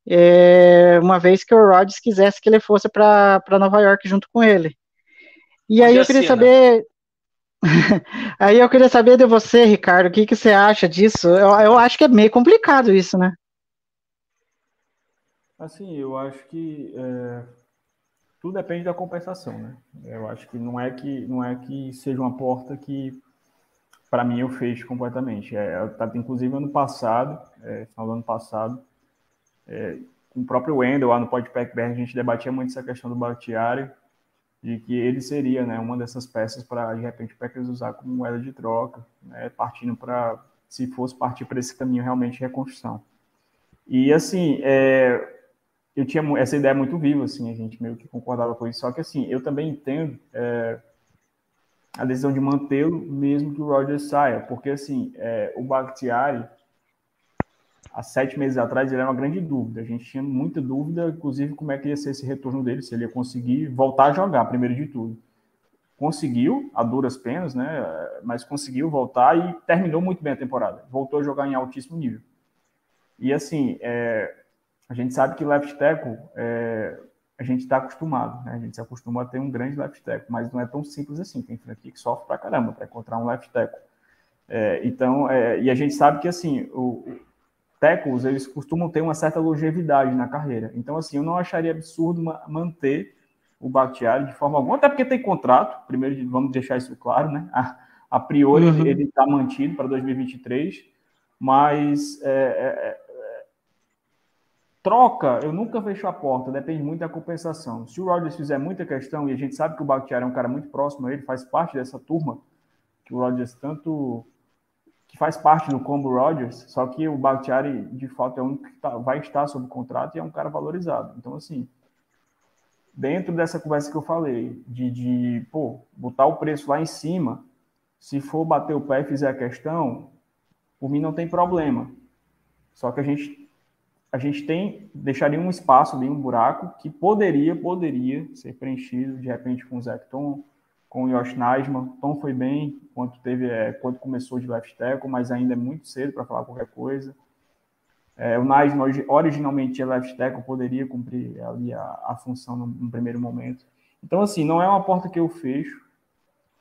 é, uma vez que o Rodgers quisesse que ele fosse para Nova York junto com ele. E aí eu queria assina. saber. aí eu queria saber de você, Ricardo, o que, que você acha disso? Eu, eu acho que é meio complicado isso, né? Assim, eu acho que é, tudo depende da compensação, né? Eu acho que não é que não é que seja uma porta que para mim eu fecho completamente. É, inclusive ano passado, é, final do ano passado, é, com o próprio Wendel lá no Podpack BR, a gente debatia muito essa questão do Bakhtiari, de que ele seria né, uma dessas peças para, de repente, o Packers usar como moeda de troca, né, partindo para, se fosse partir para esse caminho realmente de reconstrução. E, assim, é, eu tinha essa ideia muito viva, assim, a gente meio que concordava com isso, só que, assim, eu também entendo é, a decisão de mantê-lo mesmo que o Rogers saia, porque, assim, é, o Bakhtiari, há sete meses atrás, ele era uma grande dúvida. A gente tinha muita dúvida, inclusive, como é que ia ser esse retorno dele, se ele ia conseguir voltar a jogar, primeiro de tudo. Conseguiu, a duras penas, né? Mas conseguiu voltar e terminou muito bem a temporada. Voltou a jogar em altíssimo nível. E assim, é, a gente sabe que left tackle, é, a gente está acostumado, né? A gente se acostuma a ter um grande left tackle, mas não é tão simples assim. Tem franquia que sofre pra caramba para encontrar um left tackle. É, então, é, e a gente sabe que assim, o, tackles, eles costumam ter uma certa longevidade na carreira. Então, assim, eu não acharia absurdo ma- manter o Bakhtiari de forma alguma, até porque tem contrato, primeiro vamos deixar isso claro, né? A, a priori Uhum. ele está mantido para 2023, mas é, é, é, troca, eu nunca fecho a porta, depende muito da compensação. Se o Rodgers fizer muita questão, e a gente sabe que o Bakhtiari é um cara muito próximo a ele, faz parte dessa turma, que o Rodgers tanto que faz parte do combo Rodgers, só que o Bakhtiari, de fato, é o único que tá- vai estar sob contrato e é um cara valorizado. Então, assim, dentro dessa conversa que eu falei, de, de pô, botar o preço lá em cima, se for bater o pé e fizer a questão, por mim não tem problema. Só que a gente a gente tem deixaria um espaço ali, um buraco que poderia poderia ser preenchido de repente com o Zach Tom, com o Josh Naisman. Tom foi bem quando teve é, quando começou de left tackle, mas ainda é muito cedo para falar qualquer coisa. É, o Naisman origi- originalmente é left tackle, poderia cumprir ali a, a função no, no primeiro momento. Então assim, não é uma porta que eu fecho.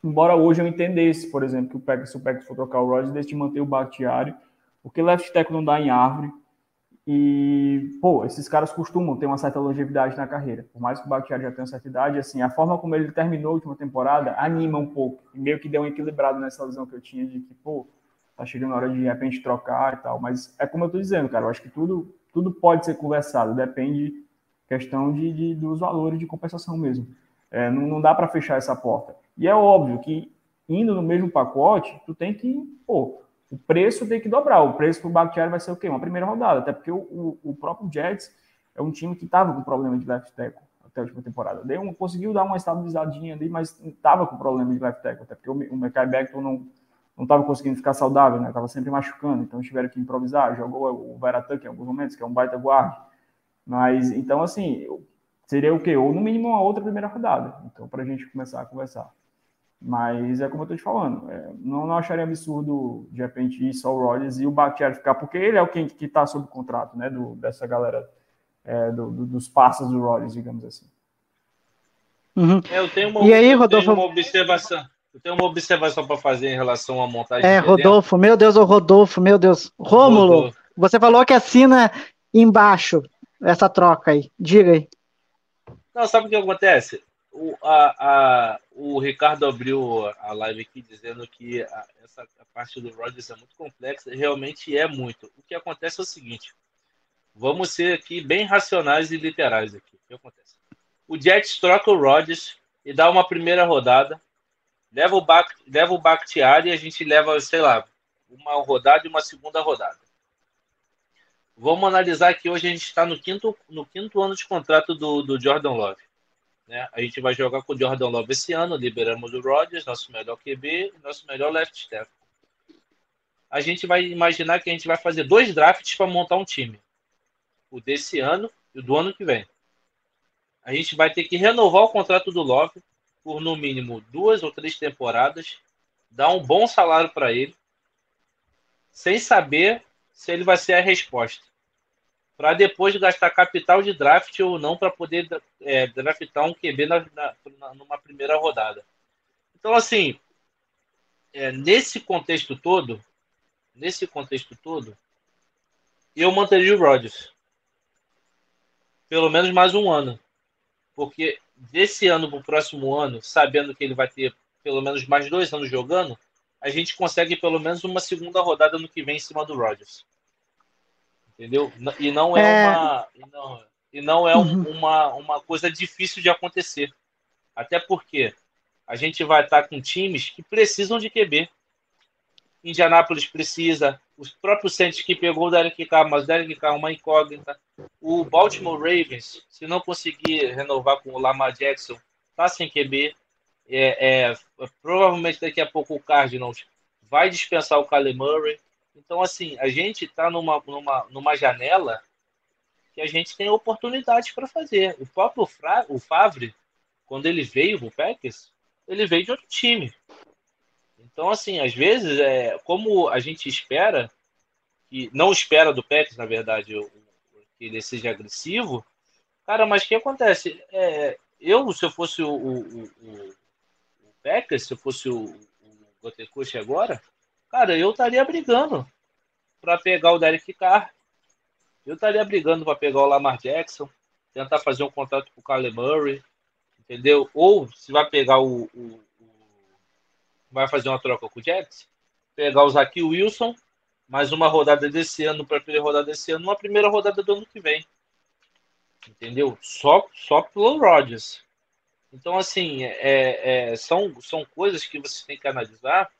Embora hoje eu entendesse, por exemplo, que o Packers, se o Packers for trocar o Rodgers, deixe de manter o Bakhtiari, porque left tackle não dá em árvore. E, pô, esses caras costumam ter uma certa longevidade na carreira. Por mais que o Bakhtiari já tenha uma certa idade, assim, a forma como ele terminou a última temporada anima um pouco. E meio que deu um equilibrado nessa visão que eu tinha de que, pô, tá chegando a hora de, de repente trocar e tal. Mas é como eu tô dizendo, cara, eu acho que tudo, tudo pode ser conversado, depende questão de, de- dos valores de compensação mesmo. É, não, não dá para fechar essa porta. E é óbvio que indo no mesmo pacote, tu tem que, pô, o preço tem que dobrar. O preço pro Bakhtiari vai ser o quê? Uma primeira rodada, até porque o, o, o próprio Jets é um time que estava com problema de left tackle até a última temporada. Deu um, conseguiu dar uma estabilizadinha ali, mas estava com problema de left tackle, até porque o, o Mekhi Becton não não estava conseguindo ficar saudável, né? Tava sempre machucando, então tiveram que improvisar. Jogou o Veratuck em alguns momentos, que é um baita guarda. Mas, então, assim, seria o quê? Ou no mínimo uma outra primeira rodada. Então, para a gente começar a conversar. Mas é como eu estou te falando, é, não, não acharia absurdo, de repente, ir só o Rodgers e o Bakhtiari ficar, porque ele é o quem que está sob contrato, né? Do, dessa galera, é, do, do- dos passos do Rodgers, digamos assim. Uhum. É, Eu tenho uma, E aí, eu Rodolfo? tenho uma observação. Eu tenho uma observação para fazer em relação à montagem. É, elenco. Rodolfo, meu Deus, o Rodolfo, meu Deus. Rômulo, Rodolfo. você falou que assina embaixo essa troca aí. Diga aí. Não, sabe o que acontece? O, a, a- o Ricardo abriu a live aqui dizendo que a- essa a parte do Rodgers é muito complexa, realmente é muito. O que acontece é o seguinte: vamos ser aqui bem racionais e literais aqui. O que acontece? O Jets troca o Rodgers e dá uma primeira rodada, leva o, Bak, leva o e a gente leva, sei lá, uma rodada e uma segunda rodada. Vamos analisar que hoje a gente está no quinto, no quinto ano de contrato do, do Jordan Love. Né? A gente vai jogar com o Jordan Love esse ano, liberamos o Rodgers, nosso melhor QB, nosso melhor left tackle. A gente vai imaginar que a gente vai fazer dois drafts para montar um time. O desse ano e o do ano que vem. A gente vai ter que renovar o contrato do Love por no mínimo duas ou três temporadas, dar um bom salário para ele, sem saber se ele vai ser a resposta. Para depois gastar capital de draft ou não para poder é, draftar um QB na, na, numa primeira rodada. Então, assim, é, nesse contexto todo, nesse contexto todo, eu manteria o Rodgers. Pelo menos mais um ano. Porque desse ano para o próximo ano, sabendo que ele vai ter pelo menos mais dois anos jogando, a gente consegue pelo menos uma segunda rodada no que vem em cima do Rodgers. Entendeu? E não é, é... uma. E não, e não é uhum. uma, uma coisa difícil de acontecer. Até porque a gente vai estar com times que precisam de QB. Indianápolis precisa, os próprios Saints que pegou o Derek Carr, mas o Derek Carr é uma incógnita. O Baltimore Ravens, se não conseguir renovar com o Lamar Jackson, tá sem QB. É, é, provavelmente daqui a pouco o Cardinals vai dispensar o Kyle Murray. Então, assim, a gente está numa, numa, numa janela que a gente tem oportunidades para fazer. O próprio Fra, o Favre, quando ele veio para o Packers, ele veio de outro time. Então, assim, às vezes, é, como a gente espera, que não espera do Packers, na verdade, que ele seja agressivo, cara, mas o que acontece? É, eu, se eu fosse o, o, o, o Packers, se eu fosse o, o Gotecoche agora, cara, eu estaria brigando para pegar o Derek Carr. Eu estaria brigando para pegar o Lamar Jackson, tentar fazer um contrato com o Kyle Murray, entendeu? Ou se vai pegar o, o, o vai fazer uma troca com o Jets, pegar o Zaki Wilson, mais uma rodada desse ano para primeira rodada desse ano, uma primeira rodada do ano que vem. Entendeu? Só, só pelo Rodgers. Então, assim, é, é, são, são coisas que você tem que analisar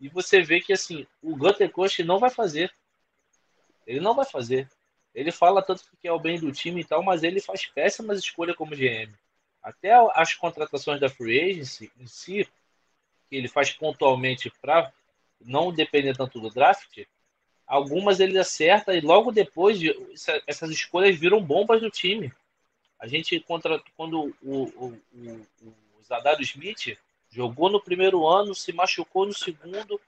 e você vê que, assim, o Gunter Coach não vai fazer. Ele não vai fazer. Ele fala tanto que quer o bem do time e tal, mas ele faz péssimas escolhas como GM. Até as contratações da Free Agency em si, que ele faz pontualmente para não depender tanto do draft, algumas ele acerta e logo depois essas escolhas viram bombas do time. A gente contra quando o, o, o, o Zadaro Smith jogou no primeiro ano, se machucou no segundo,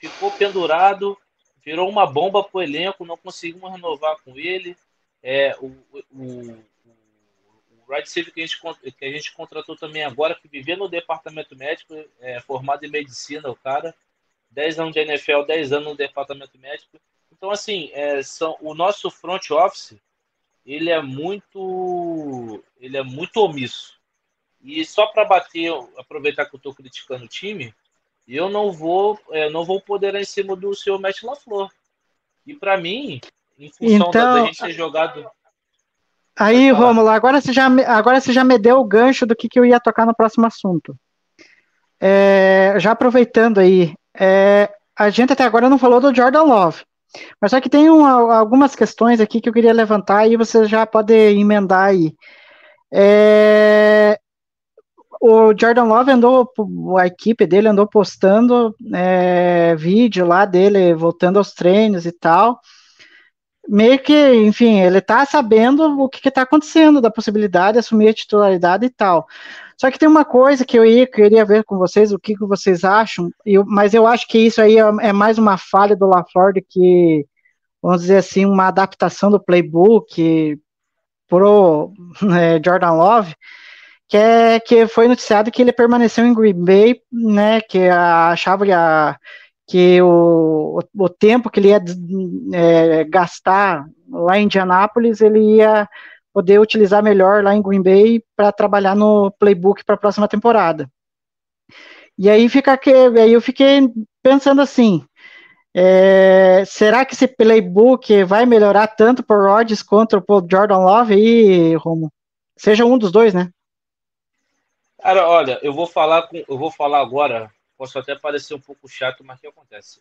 ficou pendurado, virou uma bomba para o elenco, não conseguimos renovar com ele. É, o, o, o Ride Civil que a, gente, que a gente contratou também agora, que vivia no departamento médico, é, formado em medicina, o cara, 10 anos de NFL, 10 anos no departamento médico. Então, assim, é, são, o nosso front office, ele é muito, ele é muito omisso. E só para bater, aproveitar que eu estou criticando o time, eu não vou, é, não vou poder em cima do seu Matt LaFleur. E para mim, em função então, da, gente ter jogado Aí, Romulo, agora você, já, agora você já me deu o gancho do que, que eu ia tocar no próximo assunto. É, já aproveitando aí, é, a gente até agora não falou do Jordan Love, mas só que tem algumas questões aqui que eu queria levantar e você já pode emendar aí. É, o Jordan Love andou, a equipe dele andou postando é, vídeo lá dele voltando aos treinos e tal meio que, enfim, ele tá sabendo o que, está acontecendo, da possibilidade de assumir a titularidade e tal. Só que tem uma coisa que eu ia, queria ver com vocês, o que, que vocês acham, eu, mas eu acho que isso aí é, é mais uma falha do LaFleur do que, vamos dizer assim, uma adaptação do playbook pro é, Jordan Love, que, é, que foi noticiado que ele permaneceu em Green Bay, né, que achava que a que o, o tempo que ele ia é, gastar lá em Indianápolis, ele ia poder utilizar melhor lá em Green Bay para trabalhar no playbook para a próxima temporada. E aí fica que aí eu fiquei pensando assim, é, será que esse playbook vai melhorar tanto o Rodgers quanto o Jordan Love aí, Romo? Seja um dos dois, né? Cara, olha, eu vou falar com, eu vou falar agora posso até parecer um pouco chato, mas o que acontece?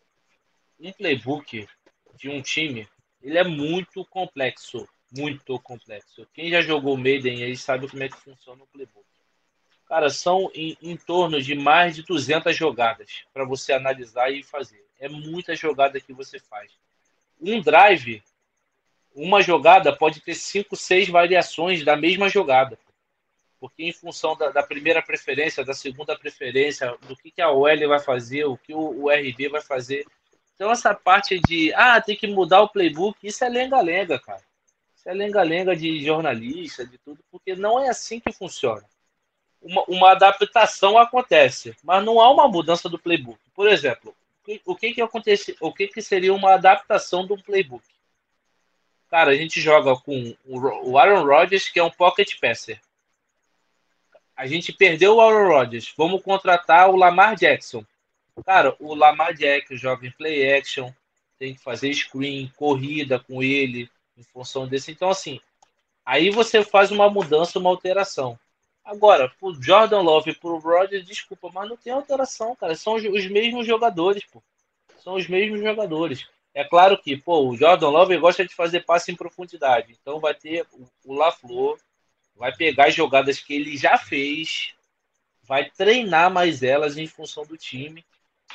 Um playbook de um time, ele é muito complexo, muito complexo. Quem já jogou Maiden aí sabe como é que funciona o playbook. Cara, são em, em torno de mais de 200 jogadas para você analisar e fazer. É muita jogada que você faz. Um drive, uma jogada pode ter cinco, seis variações da mesma jogada. Porque em função da, da primeira preferência, da segunda preferência, do que, que a OL vai fazer, o que o, o RB vai fazer. Então essa parte de, ah, tem que mudar o playbook, isso é lenga-lenga, cara. Isso é lenga-lenga de jornalista, de tudo, porque não é assim que funciona uma, uma, adaptação acontece, mas não há uma mudança do playbook. Por exemplo, o que que acontece, o que que seria uma adaptação do playbook? Cara, a gente joga com o Aaron Rodgers, que é um pocket passer. A gente perdeu o Aaron Rodgers, vamos contratar o Lamar Jackson. Cara, o Lamar Jackson joga em play action, tem que fazer screen, corrida com ele, em função desse. Então, assim, aí você faz uma mudança, uma alteração. Agora, pro Jordan Love e pro Rodgers, desculpa, mas não tem alteração, cara. São os, os mesmos jogadores, pô. São os mesmos jogadores. É claro que, pô, o Jordan Love gosta de fazer passe em profundidade. Então vai ter o LaFleur, vai pegar as jogadas que ele já fez, vai treinar mais elas em função do time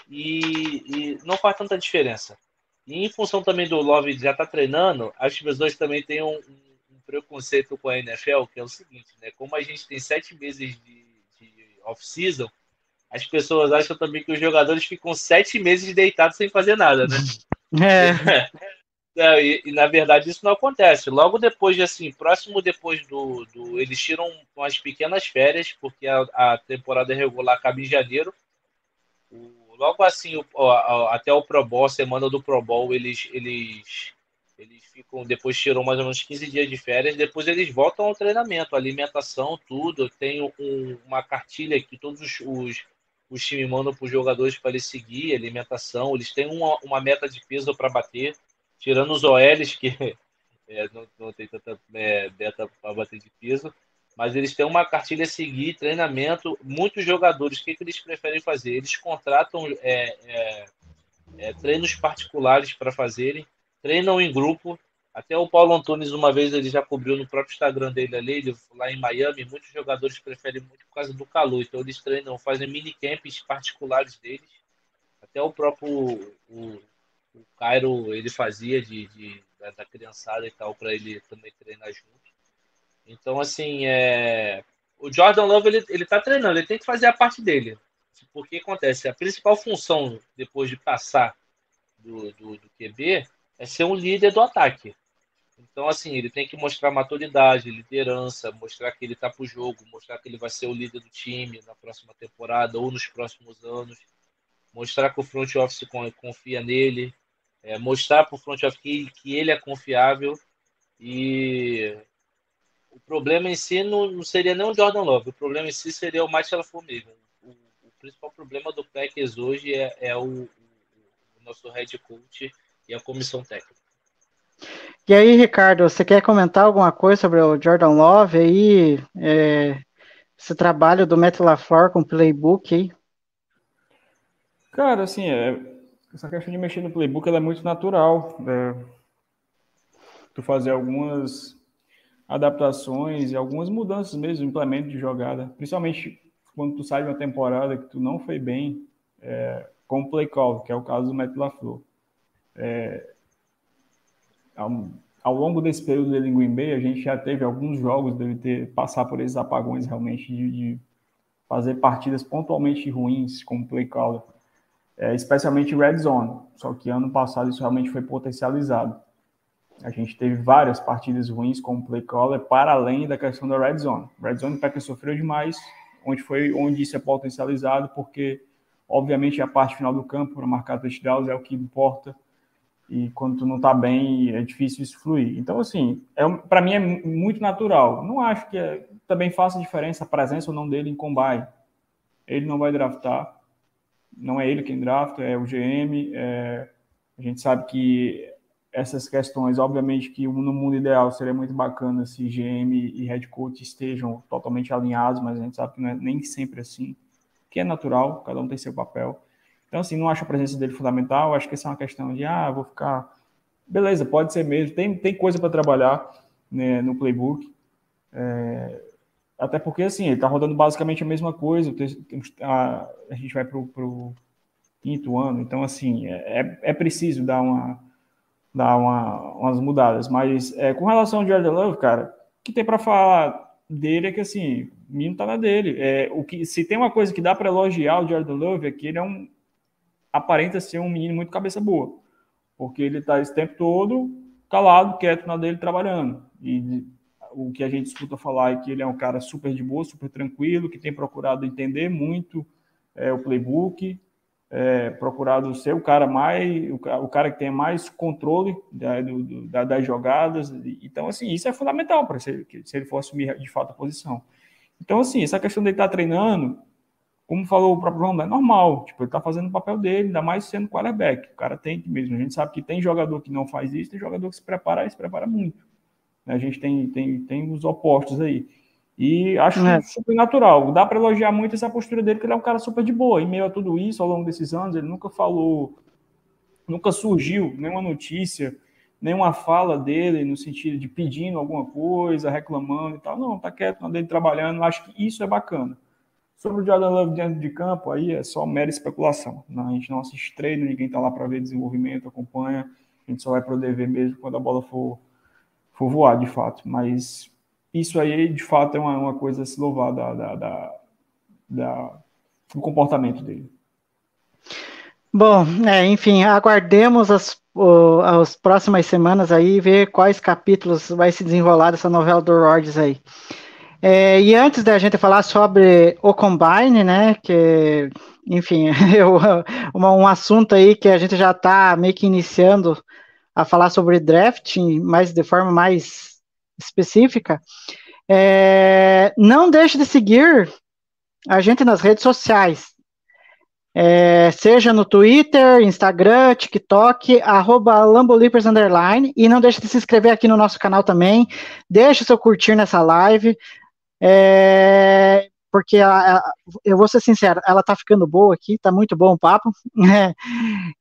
e, e não faz tanta diferença. E em função também do Love já tá treinando, as pessoas também têm um, preconceito com a NFL, que é o seguinte, né? Como a gente tem sete meses de, de off-season, as pessoas acham também que os jogadores ficam sete meses deitados sem fazer nada, né? É. é e, e, na verdade isso não acontece. Logo depois de assim, próximo depois do, do eles tiram umas pequenas férias, porque a, a temporada regular acaba em janeiro. O, logo assim, o, a, até o Pro Bowl, semana do Pro Bowl, eles, eles eles ficam, depois tiram mais ou menos 15 dias de férias, depois eles voltam ao treinamento, alimentação, tudo. Tem um, uma cartilha que todos os, os, os times mandam para os jogadores para eles seguir, alimentação. Eles têm uma, uma meta de peso para bater, tirando os OLs, que é, não, não, tem tanta é, meta para bater de peso. Mas eles têm uma cartilha a seguir, treinamento. Muitos jogadores, o que, que eles preferem fazer? Eles contratam é, é, é treinos particulares para fazerem treinam em grupo. Até o Paulo Antunes, uma vez, ele já cobriu no próprio Instagram dele ali, ele, lá em Miami, muitos jogadores preferem muito por causa do calor. Então eles treinam, fazem mini camps particulares deles. Até o próprio o, o Cairo ele fazia de, de da, da, criançada e tal, para ele também treinar junto. Então, assim, é... o Jordan Love ele, ele tá treinando, ele tem que fazer a parte dele. Porque acontece, a principal função depois de passar do, do, do QB é ser um líder do ataque. Então, assim, ele tem que mostrar maturidade, liderança, mostrar que ele está para o jogo, mostrar que ele vai ser o líder do time na próxima temporada ou nos próximos anos, mostrar que o front office confia nele, é, mostrar para o front office que, que, ele é confiável e o problema em si não, não, seria nem o Jordan Love, o problema em si seria o LaFleur mesmo. O, o, principal problema do Packers hoje é, é o, o, nosso head coach e a comissão técnica. E aí, Ricardo, você quer comentar alguma coisa sobre o Jordan Love aí? É, esse trabalho do Matt LaFleur com o playbook aí? Cara, assim, é, essa questão de mexer no playbook é muito natural. É, tu fazer algumas adaptações e algumas mudanças mesmo, implemento de jogada, principalmente quando tu sai de uma temporada que tu não foi bem é, com o play call, que é o caso do Matt LaFleur. É, ao, ao, longo desse período dele em Green Bay, a gente já teve alguns jogos dele ter passar por esses apagões realmente de, de fazer partidas pontualmente ruins como play caller, é, especialmente red zone. Só que ano passado isso realmente foi potencializado. A gente teve várias partidas ruins como play caller para além da questão da red zone. Red zone para quem sofreu demais, onde foi onde isso é potencializado, porque obviamente a parte final do campo para marcar touchdowns é o que importa e quando tu não tá bem é difícil isso fluir. Então, assim, é, para mim é muito natural. Não acho que é, também faça diferença a presença ou não dele em combine. Ele não vai draftar, não é ele quem drafta, é o GM. É, a gente sabe que essas questões, obviamente que no mundo ideal seria muito bacana se GM e head coach estejam totalmente alinhados, mas a gente sabe que não é nem sempre assim, que é natural, cada um tem seu papel. Então, assim, não acho a presença dele fundamental. Acho que isso é uma questão de, ah, vou ficar. Beleza, pode ser mesmo. Tem, tem coisa para trabalhar né, no playbook. É... até porque, assim, ele tá rodando basicamente a mesma coisa. A, gente vai pro, pro quinto ano, então, assim, é, é preciso dar uma dar uma, umas mudadas. Mas é, com relação ao Jordan Love, cara, o que tem para falar dele é que, assim, o menino tá na dele. É, o que, se tem uma coisa que dá para elogiar o Jordan Love é que ele é um aparenta ser um menino muito cabeça boa, porque ele tá esse tempo todo calado, quieto na dele, trabalhando. E o que a gente escuta falar é que ele é um cara super de boa, super tranquilo, que tem procurado entender muito é, o playbook, é, procurado ser o cara mais, o, cara que tem mais controle da, do, da, das jogadas. Então, assim, isso é fundamental para se, se ele for assumir de fato a posição. Então, assim, essa questão dele estar tá treinando, como falou o próprio João, é normal. Tipo, ele está fazendo o papel dele, ainda mais sendo quarterback. O cara tem mesmo. A gente sabe que tem jogador que não faz isso, tem jogador que se prepara e se prepara muito. A gente tem, tem, tem os opostos aí. E acho é. super natural. Dá para elogiar muito essa postura dele, porque ele é um cara super de boa. Em meio a tudo isso, ao longo desses anos, ele nunca falou, nunca surgiu nenhuma notícia, nenhuma fala dele no sentido de pedindo alguma coisa, reclamando e tal. Não, tá quieto, não dele trabalhando. Acho que isso é bacana. Sobre o Jordan Love dentro de campo, aí é só mera especulação. Não, a gente não assiste treino, ninguém tá lá para ver desenvolvimento, acompanha. A gente só vai poder ver mesmo quando a bola for, for voar, de fato. Mas isso aí, de fato, é uma, uma coisa a se louvar da, da, da, da, do comportamento dele. Bom, é, enfim, aguardemos as, o, as próximas semanas aí, ver quais capítulos vai se desenrolar dessa novela do Rhodes aí. É, e antes da gente falar sobre o Combine, né, que, enfim, uma, um assunto aí que a gente já está meio que iniciando a falar sobre drafting, mas de forma mais específica, é, não deixe de seguir a gente nas redes sociais. É, seja no Twitter, Instagram, TikTok, arroba Lambolipers Underline, e não deixe de se inscrever aqui no nosso canal também, deixe seu curtir nessa live, é, porque a, a, eu vou ser sincero, ela tá ficando boa aqui, tá muito bom o papo. Né?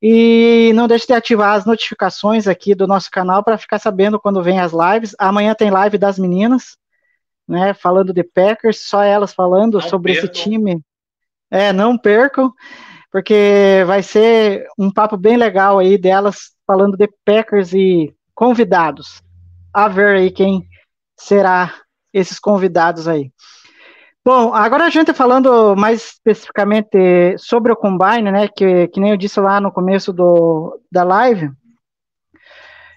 E não deixe de ativar as notificações aqui do nosso canal para ficar sabendo quando vem as lives. Amanhã tem live das meninas, né? Falando de Packers, só elas falando não sobre percam. esse time. É, não percam, porque vai ser um papo bem legal aí delas falando de Packers e convidados. A ver aí quem será esses convidados aí. Bom, agora a gente falando mais especificamente sobre o Combine, né, que, que nem eu disse lá no começo do, da live,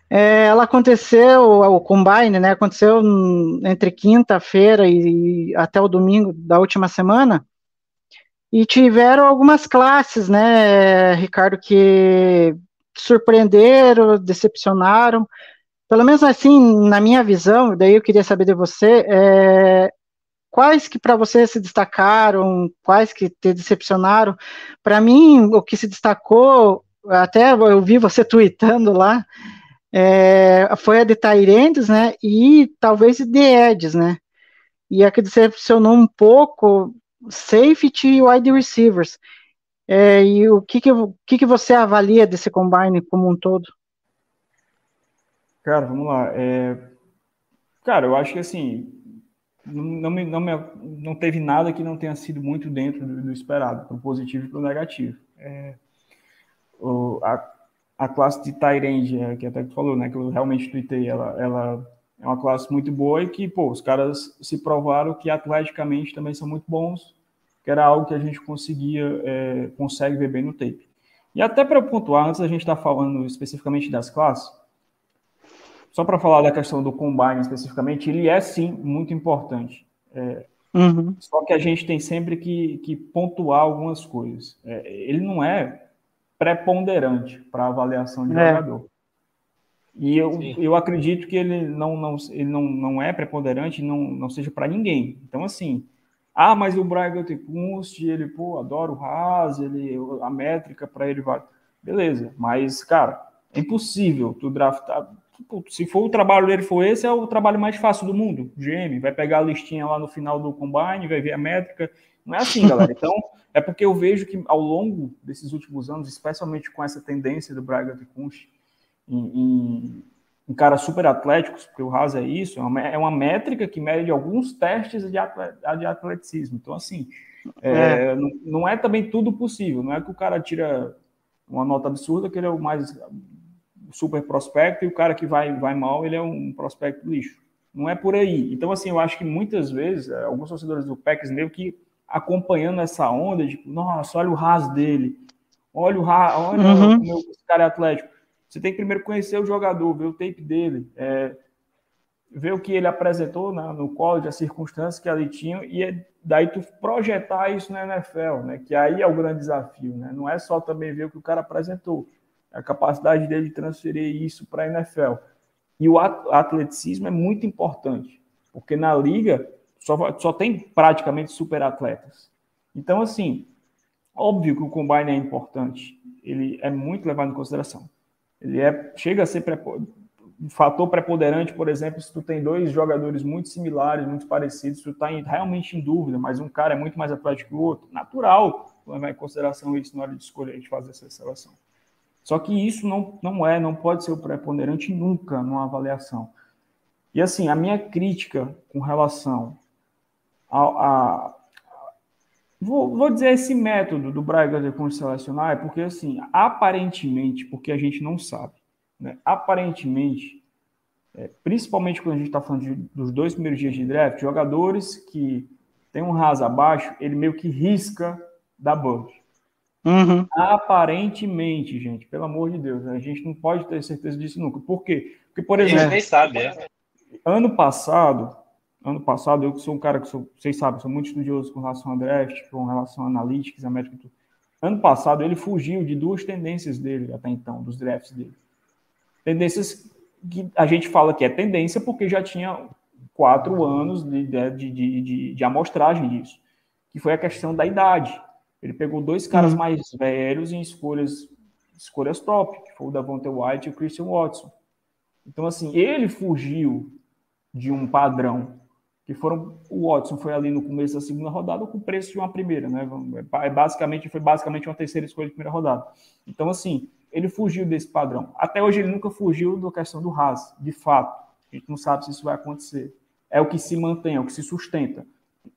é, ela aconteceu, o Combine, né, aconteceu entre quinta-feira e, e até o domingo da última semana, e tiveram algumas classes, né, Ricardo, que surpreenderam, decepcionaram, pelo menos assim, na minha visão, daí eu queria saber de você, é, quais que para você se destacaram, quais que te decepcionaram. Para mim, o que se destacou, até eu vi você tweetando lá, é, foi a de Tyrands, né, e talvez de Eds, né, e a que decepcionou um pouco, safety e wide receivers. É, e o que que, o que que você avalia desse combine como um todo? Cara, vamos lá. É... Cara, eu acho que assim, não, me, não, me, não teve nada que não tenha sido muito dentro do, do esperado, para o positivo e para o negativo. É, o, a, a classe de Tyrande, é, que até que falou, né, que eu realmente tuitei, ela, ela é uma classe muito boa e que, pô, os caras se provaram que atleticamente também são muito bons, que era algo que a gente conseguia, é, consegue ver bem no tape. E até para pontuar, antes a gente estar tá falando especificamente das classes, só para falar da questão do combine especificamente, ele é sim muito importante. É, uhum. Só que a gente tem sempre que, que pontuar algumas coisas. É, ele não é preponderante para avaliação de é. jogador. E eu, eu acredito que ele não, não, ele não, não é preponderante, não, não seja para ninguém. Então, assim, ah, mas o Brian Kunst, ele, pô, adora o Haas, ele, a métrica para ele vai. Beleza, mas, cara, é impossível tu draftar se for o trabalho dele for esse, é o trabalho mais fácil do mundo. GM vai pegar a listinha lá no final do combine, vai ver a métrica. Não é assim, galera. Então, é porque eu vejo que ao longo desses últimos anos, especialmente com essa tendência do Braga de Kunst em, em, em caras super atléticos, porque o Haas é isso, é uma, é uma métrica que mede alguns testes de, atle, de atleticismo. Então, assim, é, é. Não, não, é também tudo possível. Não é que o cara tira uma nota absurda, que ele é o mais super prospecto, e o cara que vai, vai mal, ele é um prospecto lixo. Não é por aí. Então, assim, eu acho que muitas vezes, é, alguns torcedores do Packers meio que acompanhando essa onda, tipo, nossa, olha o ras dele, olha o ras, olha uhum. como esse cara é atlético. Você tem que primeiro conhecer o jogador, ver o tape dele, é, ver o que ele apresentou né, no college, as circunstâncias que ali tinham, e é, daí tu projetar isso na NFL, né? Que aí é o grande desafio, né? Não é só também ver o que o cara apresentou, a capacidade dele de transferir isso para a NFL. E o atleticismo é muito importante, porque na liga só, só tem praticamente super atletas. Então, assim, óbvio que o combine é importante, ele é muito levado em consideração. Ele é, chega a ser um fator preponderante, por exemplo, se tu tem dois jogadores muito similares, muito parecidos, tu está realmente em dúvida, mas um cara é muito mais atlético que o outro, natural levar em consideração isso na hora de escolher, de fazer essa seleção. Só que isso não, não é, não pode ser o preponderante nunca numa avaliação. E assim, a minha crítica com relação a, a vou, vou, dizer esse método do Braga de selecionar é porque assim, aparentemente, porque a gente não sabe, né? Aparentemente, é, principalmente quando a gente está falando de, dos dois primeiros dias de draft, jogadores que tem um raso abaixo, ele meio que risca da bug. Uhum. Aparentemente, gente, pelo amor de Deus, a gente não pode ter certeza disso nunca. Por quê? Porque, por exemplo, a gente nem sabe, é. ano passado, ano passado, eu que sou um cara que sou, vocês sabem, sou muito estudioso com relação a draft, com relação a analytics, a métrica. Ano passado, ele fugiu de duas tendências dele até então, dos drafts dele. Tendências que a gente fala que é tendência porque já tinha quatro anos de, de, de, de, de amostragem disso, que foi a questão da idade. Ele pegou dois caras uhum. mais velhos em escolhas escolhas top, que foi o Davante White e o Christian Watson. Então, assim, ele fugiu de um padrão que foram o Watson foi ali no começo da segunda rodada com o preço de uma primeira, né? É basicamente foi basicamente uma terceira escolha de primeira rodada. Então assim, ele fugiu desse padrão. Até hoje ele nunca fugiu da questão do Haas, de fato. A gente não sabe se isso vai acontecer. É o que se mantém, é o que se sustenta,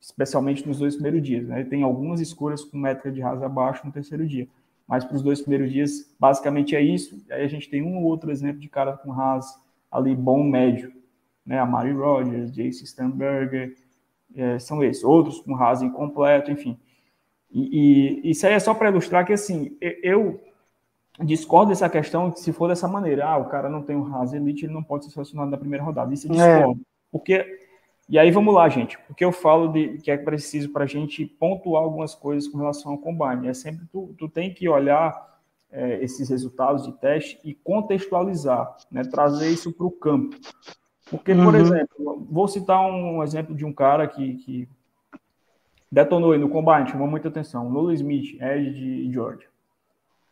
especialmente nos dois primeiros dias. Né? Tem algumas escolhas com métrica de Haas abaixo no terceiro dia, mas para os dois primeiros dias, basicamente é isso. Aí a gente tem um ou outro exemplo de cara com Haas ali bom médio né? A Mari Rogers, Jace Sternberger, é, são esses. Outros com raso incompleto, enfim. E, e, isso aí é só para ilustrar que, assim, eu discordo dessa questão que se for dessa maneira, ah, o cara não tem um raso elite, ele não pode ser selecionado na primeira rodada. Isso eu discordo. É. Porque, e aí vamos lá, gente, porque eu falo de que é preciso para a gente pontuar algumas coisas com relação ao combine. É sempre tu, tu tem que olhar é, esses resultados de teste e contextualizar, né, trazer isso para o campo. Porque, por uhum. exemplo, vou citar um exemplo de um cara que, que detonou aí no combate, chamou muita atenção. Nolan Smith, Ed de Georgia.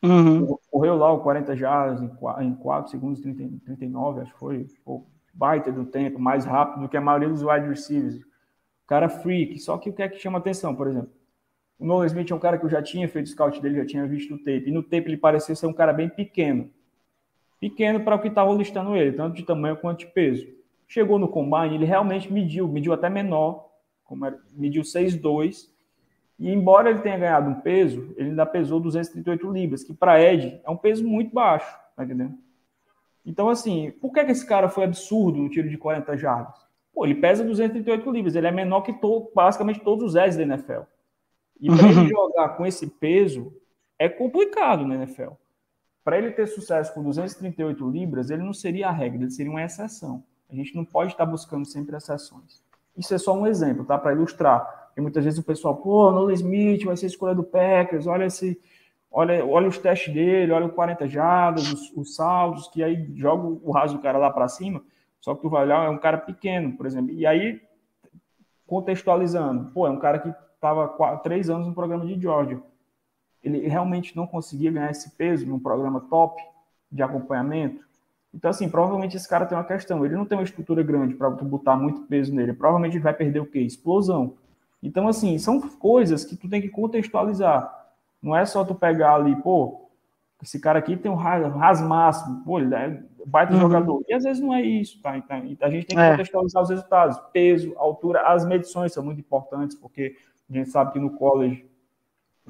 Uhum. Correu lá o 40 jardas em 4, segundos 30, 39, acho que foi. Pô, baita do tempo, mais rápido do que a maioria dos wide receivers. O cara freak. Só que o que é que chama atenção, por exemplo? O Nolan Smith é um cara que eu já tinha feito scout dele, já tinha visto o tape. E no tape ele parecia ser um cara bem pequeno. Pequeno para o que estava listando ele, tanto de tamanho quanto de peso. Chegou no combine, ele realmente mediu, mediu até menor, como era, mediu 6,2. E embora ele tenha ganhado um peso, ele ainda pesou 238 libras, que para Ed é um peso muito baixo, tá entendendo? Então, assim, por que, que esse cara foi absurdo no tiro de 40 jardas? Pô, ele pesa 238 libras, ele é menor que to, basicamente todos os Eds da NFL. E para ele jogar com esse peso é complicado na NFL. Para ele ter sucesso com 238 libras, ele não seria a regra, ele seria uma exceção. A gente não pode estar buscando sempre exceções. Isso é só um exemplo, tá? Para ilustrar. E muitas vezes o pessoal, pô, Nolan Smith vai ser escolha do Packers, olha esse, olha, olha os testes dele, olha o 40 jardas, os, os saldos, que aí joga o raso do cara lá para cima, só que tu vai olhar, é um cara pequeno, por exemplo. E aí, contextualizando, pô, é um cara que estava três anos no programa de Georgia. Ele realmente não conseguia ganhar esse peso num programa top de acompanhamento. Então, assim, provavelmente esse cara tem uma questão. Ele não tem uma estrutura grande para tu botar muito peso nele. Provavelmente vai perder o quê? Explosão. Então, assim, são coisas que tu tem que contextualizar. Não é só tu pegar ali, pô, esse cara aqui tem um ras máximo, pô, ele é, baita Uhum. jogador. E às vezes não é isso, tá? Então, a gente tem que É. contextualizar os resultados. Peso, altura, as medições são muito importantes, porque a gente sabe que no college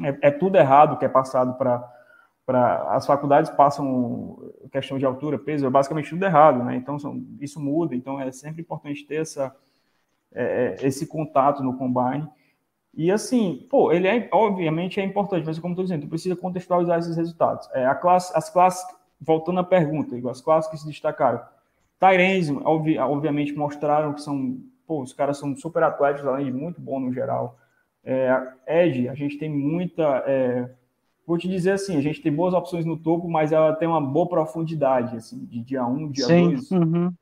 é, é tudo errado que é passado para para as faculdades passam questão de altura, peso, é basicamente tudo errado, né? Então são- isso muda, então é sempre importante ter essa é, é, esse contato no combine. E assim, pô, ele é obviamente é importante, mas como eu tô dizendo, tu precisa contextualizar esses resultados. É, a classe, as classes, voltando à pergunta, igual as classes que se destacaram, Tyrese, obvi, obviamente mostraram que são, pô, os caras são super atléticos, além de muito bom no geral. É, Ed, a gente tem muita é, vou te dizer assim, a gente tem boas opções no topo, mas ela tem uma boa profundidade, assim, de dia 1, dia Sim. 2. uhum.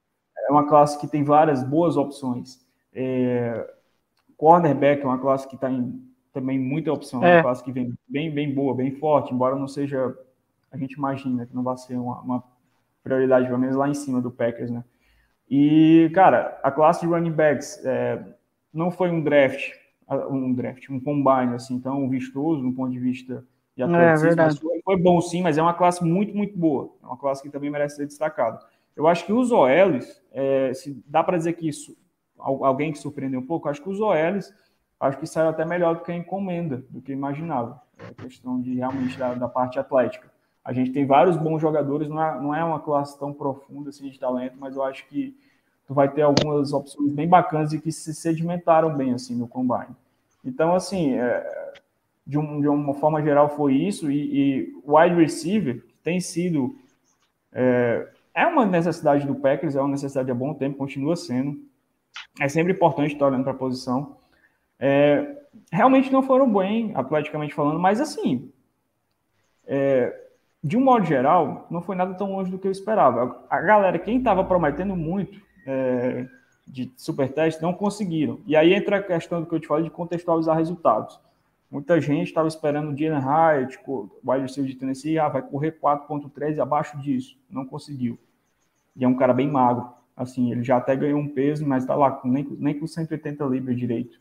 É uma classe que tem várias boas opções. É, cornerback é uma classe que está em também muita opção, é É. uma classe que vem bem, bem boa, bem forte, embora não seja, a gente imagina que não vai ser uma, uma prioridade, pelo menos lá em cima do Packers, né? E, cara, a classe de running backs é, não foi um draft, um draft, um combine, assim, tão vistoso, do ponto de vista de atleticismo, É verdade. mas foi, foi bom sim, mas é uma classe muito, muito boa. É uma classe que também merece ser destacada. Eu acho que os OLs, é, se dá para dizer que isso, alguém que surpreendeu um pouco, acho que os OLs, acho que saiu até melhor do que a encomenda, do que imaginava. É questão de realmente da, da parte atlética. A gente tem vários bons jogadores, não é, não é uma classe tão profunda assim, de talento, mas eu acho que tu vai ter algumas opções bem bacanas e que se sedimentaram bem assim no combine. Então, assim, é, de, um- de uma forma geral foi isso, e, o wide receiver tem sido é, é uma necessidade do Packers, é uma necessidade há bom tempo, continua sendo. É sempre importante estar olhando para a posição. É, realmente não foram bem, atleticamente falando, mas assim, é, de um modo geral, não foi nada tão longe do que eu esperava. A galera, quem estava prometendo muito é, de super teste, não conseguiram. E aí entra a questão do que eu te falei de contextualizar resultados. Muita gente estava esperando o Jalen Hyatt, o wide receiver de Tennessee, ah, vai correr 4.3 e abaixo disso. Não conseguiu. E é um cara bem magro. Assim, ele já até ganhou um peso, mas está lá, com- nem, nem com 180 libras direito.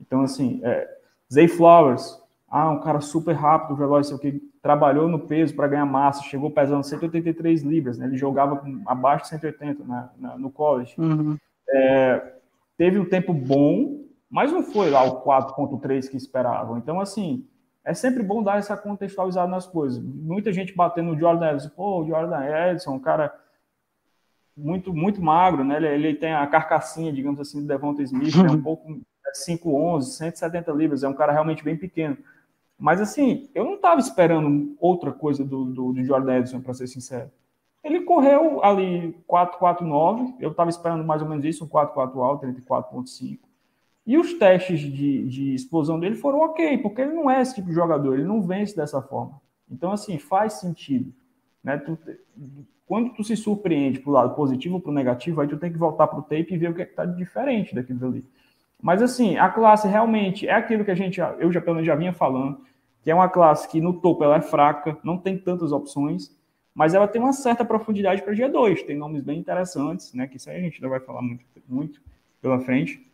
Então, assim, é, Zay Flowers, ah, um cara super rápido, veloz, sei o que, trabalhou no peso para ganhar massa, chegou pesando 183 libras, né? Ele jogava abaixo de 180 na, na- no college. Uhum. Teve um tempo bom, mas não foi lá o 4.3 que esperavam. Então, assim, é sempre bom dar essa contextualizada nas coisas. Muita gente batendo no Jordan Edson, pô, o Jordan Edson, um cara muito muito magro, né? Ele, ele tem a carcassinha, digamos assim, do Devonta Smith, é um pouco é 5'11", 170 libras, é um cara realmente bem pequeno. Mas assim, eu não estava esperando outra coisa do, do, do Jordan Edson, para ser sincero. Ele correu ali 4,49, eu estava esperando mais ou menos isso, um 4,4 alto, 34,5. E os testes de, de explosão dele foram ok, porque ele não é esse tipo de jogador, ele não vence dessa forma. Então, assim, faz sentido. Né? Tu, quando tu se surpreende pro lado positivo ou pro negativo, aí tu tem que voltar pro tape e ver o que é que tá diferente daquilo ali. Mas assim, a classe realmente é aquilo que a gente, eu já pelo menos já vinha falando, que é uma classe que no topo ela é fraca, não tem tantas opções, mas ela tem uma certa profundidade para dia 2, tem nomes bem interessantes, né, que isso aí a gente ainda vai falar muito, muito pela frente,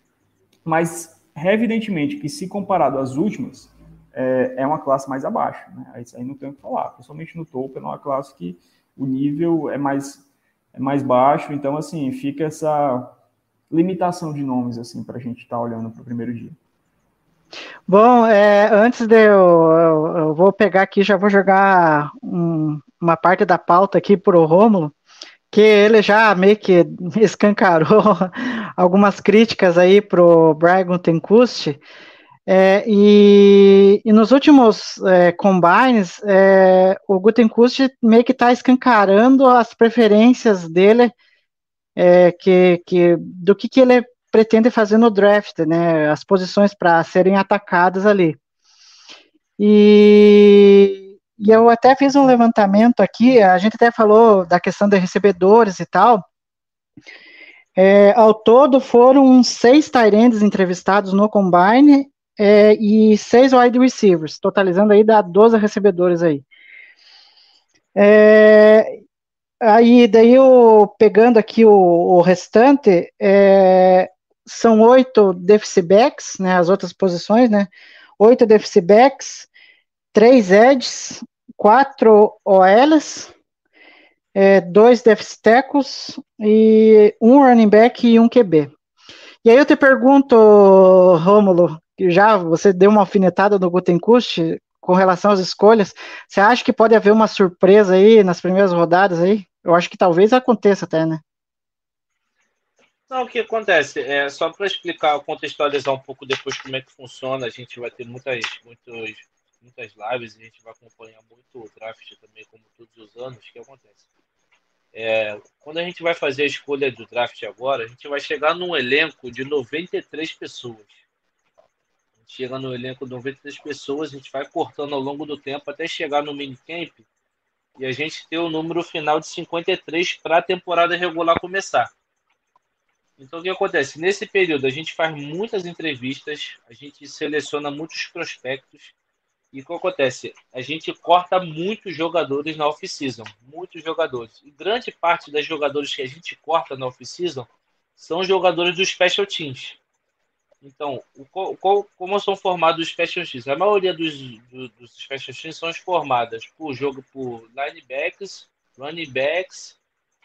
mas evidentemente que se comparado às últimas, é, é uma classe mais abaixo, né, isso aí não tem o que falar, principalmente no topo, é uma classe que o nível é mais, é mais baixo, então assim, fica essa limitação de nomes assim para a gente estar tá olhando para o primeiro dia. Bom, é, antes de eu, eu, eu, vou pegar aqui, já vou jogar um, uma parte da pauta aqui para o Rômulo, que ele já meio que escancarou algumas críticas aí para o Brian Tenkusti, é, e, e, nos últimos é, combines, é, o Gutenkust meio que está escancarando as preferências dele, é, que, que, do que, que ele pretende fazer no draft, né, as posições para serem atacadas ali. E, e, eu até fiz um levantamento aqui, a gente até falou da questão de recebedores e tal. É, ao todo foram seis Tyrands entrevistados no Combine é, e seis wide receivers, totalizando aí dá 12 recebedores aí. É, aí daí eu pegando aqui o, o restante, é, são oito deficit backs, né, as outras posições, né, oito deficit backs, três edges, quatro OLs, é, dois defs tackles e um running back e um QB. E aí eu te pergunto, Rômulo, já você deu uma alfinetada no Gutenkust com relação às escolhas, você acha que pode haver uma surpresa aí nas primeiras rodadas aí? Eu acho que talvez aconteça até, né? Não, o que acontece? É, só para explicar, contextualizar um pouco depois como é que funciona, a gente vai ter muitas, muitos, muitas lives, a gente vai acompanhar muito o draft também, como todos os anos, o que acontece? É, quando a gente vai fazer a escolha do draft agora, a gente vai chegar num elenco de 93 pessoas. A gente chega no elenco de 93 pessoas, a gente vai cortando ao longo do tempo até chegar no minicamp e a gente ter o número final de 53 para a temporada regular começar. Então, o que acontece? Nesse período, a gente faz muitas entrevistas, a gente seleciona muitos prospectos. E o que acontece? A gente corta muitos jogadores na off-season. Muitos jogadores. E grande parte dos jogadores que a gente corta na off-season são jogadores dos special teams. Então, o, como são formados os special teams? A maioria dos, dos, special teams são formadas por jogo por linebackers, running backs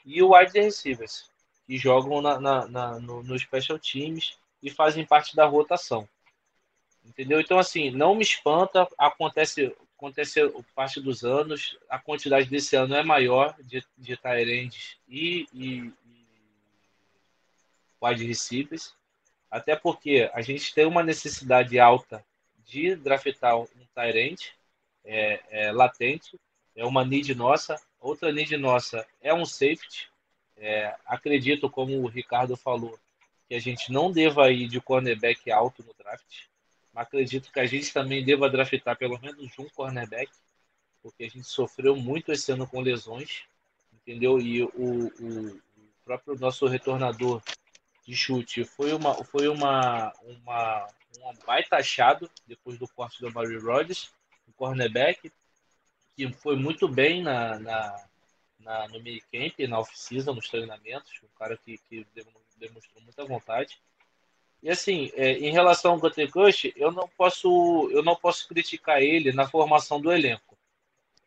e wide receivers que jogam na, na, na no, no Special Teams e fazem parte da rotação. Entendeu? Então, assim, não me espanta, acontece, acontece parte dos anos, a quantidade desse ano é maior de, de Tyrands e, e, e wide receivers, até porque a gente tem uma necessidade alta de draftar um Tyrant é, é, latente, é uma need nossa. Outra need nossa é um safety, é, acredito, como o Ricardo falou, que a gente não deva ir de cornerback alto no draft, acredito que a gente também deva draftar pelo menos um cornerback, porque a gente sofreu muito esse ano com lesões, entendeu? E o, o, próprio nosso retornador de chute foi uma foi uma uma um baita achado depois do corte do Barry Rodgers, o cornerback que foi muito bem na, na na, no minicamp, na off-season, nos treinamentos, um cara que, que demonstrou muita vontade. E assim, é, em relação ao Gunter Kush, eu não posso eu não posso criticar ele na formação do elenco.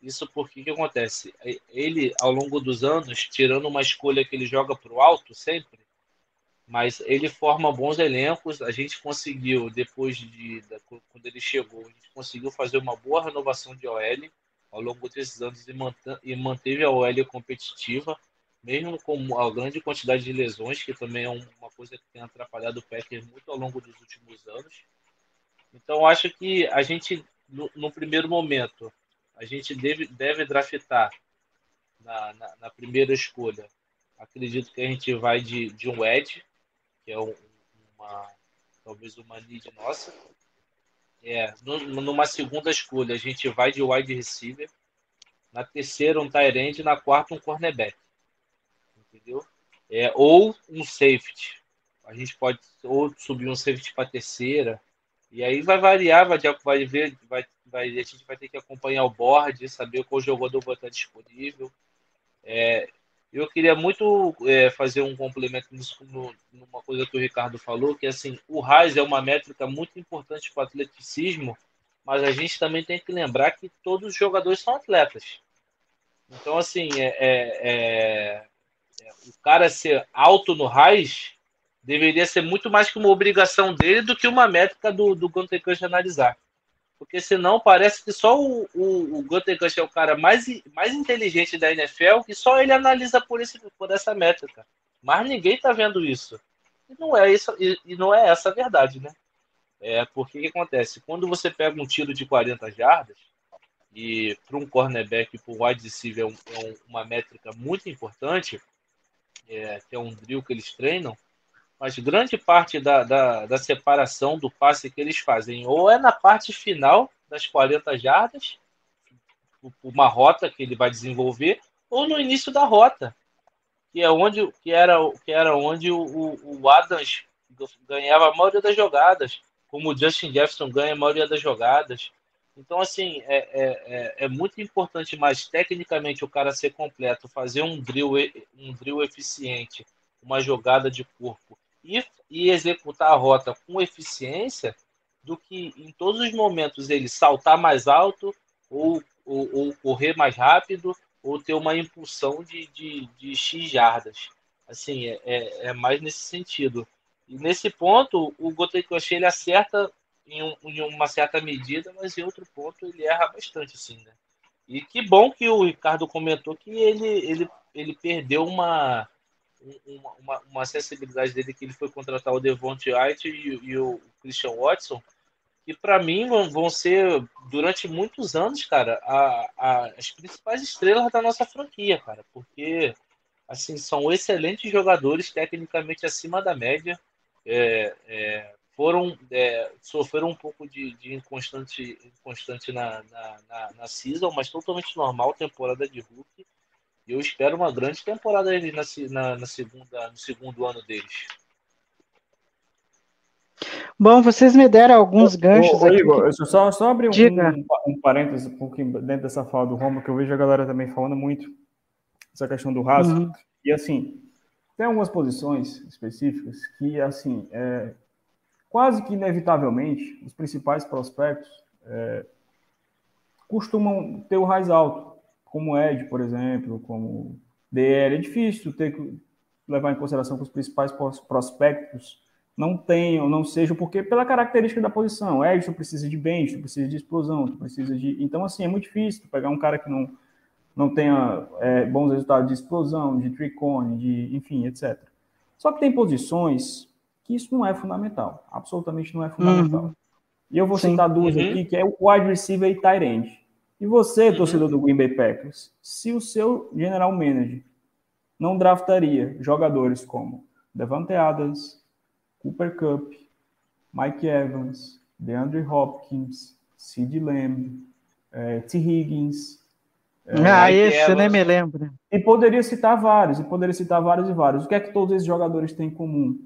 Isso porque que acontece? Ele, ao longo dos anos, tirando uma escolha que ele joga para o alto sempre, mas ele forma bons elencos. A gente conseguiu, depois de, de quando ele chegou, a gente conseguiu fazer uma boa renovação de OL ao longo desses anos e manteve a OL competitiva, mesmo com a grande quantidade de lesões, que também é uma coisa que tem atrapalhado o Packers muito ao longo dos últimos anos. Então, acho que a gente, no, no primeiro momento, a gente deve, deve draftar na, na, na, primeira escolha. Acredito que a gente vai de, de um Edge, que é um, uma, talvez uma need nossa. É, numa segunda escolha, a gente vai de wide receiver. Na terceira, um tight end. Na quarta, um cornerback. Entendeu? É, ou um safety. A gente pode ou subir um safety para terceira. E aí vai variar, vai, vai ver, vai, vai, a gente vai ter que acompanhar o board, saber qual jogador vai estar disponível. É, eu queria muito é, fazer um complemento nisso, no, numa coisa que o Ricardo falou, que assim, o RAIS é uma métrica muito importante para o atleticismo, mas a gente também tem que lembrar que todos os jogadores são atletas. Então, assim, é, é, é o cara ser alto no RAIS deveria ser muito mais que uma obrigação dele do que uma métrica do, do Gunter Kush analisar. Porque senão parece que só o, o, o Gunter Kush é o cara mais, mais inteligente da NFL e só ele analisa por, esse, por essa métrica. Mas ninguém está vendo isso. E não é isso e, e, não é essa a verdade, né? É porque o que acontece? Quando você pega um tiro de 40 jardas, e para um cornerback, para um wide receiver, é, um, é uma métrica muito importante, é, que é um drill que eles treinam, mas grande parte da, da, da, separação do passe que eles fazem ou é na parte final das 40 jardas, uma rota que ele vai desenvolver, ou no início da rota, que é onde que era, que era onde o, o Adams ganhava a maioria das jogadas, como o Justin Jefferson ganha a maioria das jogadas. Então, assim, é, é, é, é muito importante, mas tecnicamente o cara ser completo, fazer um drill, um drill eficiente, uma jogada de corpo e, e executar a rota com eficiência do que em todos os momentos ele saltar mais alto ou, ou, ou correr mais rápido ou ter uma impulsão de, de, de X jardas. Assim, é, é, é mais nesse sentido. E nesse ponto, o Gotekoshi ele acerta em, um, em, uma certa medida, mas em outro ponto ele erra bastante, assim, né? E que bom que o Ricardo comentou que ele, ele, ele perdeu uma, uma, uma sensibilidade dele, que ele foi contratar o Devontae White e, e o Christian Watson, que para mim vão, ser, durante muitos anos, cara, a, a, as principais estrelas da nossa franquia, cara, porque assim são excelentes jogadores, tecnicamente acima da média, é, é, foram é, sofreram um pouco de, de inconstante, inconstante na, na, na, na season, mas totalmente normal, temporada de Hulk. E eu espero uma grande temporada na, na, na segunda, no segundo ano deles. Bom, vocês me deram alguns ganchos ô, aqui. Igor, que... só, só abrir um, um, parênteses um pouquinho dentro dessa fala do Romo, que eu vejo a galera também falando muito essa questão do raso. Uhum. E assim, tem algumas posições específicas que, assim, é, quase que inevitavelmente, os principais prospectos é, costumam ter o raiz alto, como Ed, por exemplo, como DL. É difícil ter que levar em consideração que os principais prospectos não tenham, não sejam, porque pela característica da posição, Ed, tu precisa de bench, tu precisa de explosão, tu precisa de... Então, assim, é muito difícil pegar um cara que não, não tenha é, bons resultados de explosão, de tricone, de, enfim, etc. Só que tem posições que isso não é fundamental, absolutamente não é fundamental. Uhum. E eu vou Sim. citar duas uhum. aqui, que é o wide receiver e tight end. E você, uhum. torcedor do Green Bay Packers, se o seu general manager não draftaria jogadores como Devante Adams, Cooper Cup, Mike Evans, DeAndre Hopkins, Sid Lamb, é, T. Higgins. É, ah, Mike esse Evans. eu nem me lembro. E poderia citar vários, e poderia citar vários e vários. O que é que todos esses jogadores têm em comum?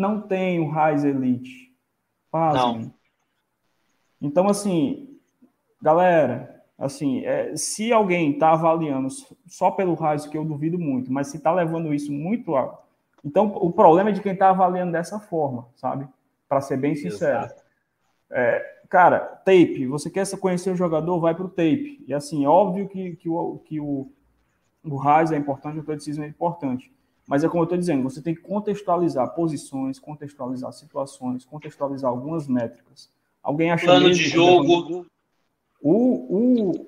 Não tem o Raiz Elite. Fazem. Não. Então, assim, galera, assim, é, se alguém está avaliando só pelo Raiz, que eu duvido muito, mas se está levando isso muito a então, o problema é de quem está avaliando dessa forma, sabe? Para ser bem sincero. É, cara, tape, você quer conhecer o jogador, vai para o tape. E assim, óbvio que, que, o, que o, o RAIS é importante, o athleticismo é importante. Mas é como eu estou dizendo, você tem que contextualizar posições, contextualizar situações, contextualizar algumas métricas. Alguém acha Plano de jogo. O, o,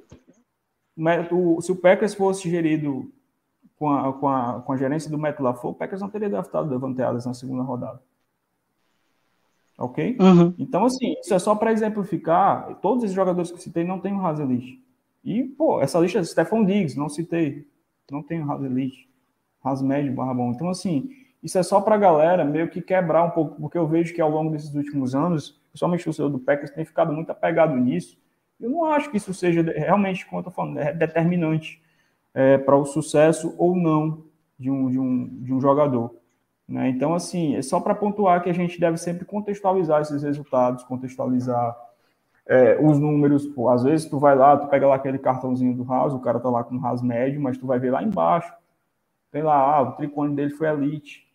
o, se o Packers fosse gerido com a, com a, com a gerência do Matt LaFleur, o Packers não teria draftado Devante Adams na segunda rodada. Ok? Uhum. Então, assim, isso é só para exemplificar. Todos esses jogadores que eu citei não tem o Hazelist. E, pô, essa lista é Stephon Diggs, não citei. Não tem o Hazelist. Hasmed barra bom. Então, assim, isso é só para a galera meio que quebrar um pouco, porque eu vejo que ao longo desses últimos anos, principalmente o seu do Packers, tem ficado muito apegado nisso. Eu não acho que isso seja realmente, como eu estou falando, é determinante é, para o sucesso ou não de um, de um, de um jogador. Né? Então, assim, é só para pontuar que a gente deve sempre contextualizar esses resultados, contextualizar é, os números. Pô, às vezes tu vai lá, tu pega lá aquele cartãozinho do Haas, o cara tá lá com o Haas médio, mas tu vai ver lá embaixo, tem lá, ah, o tricone dele foi elite.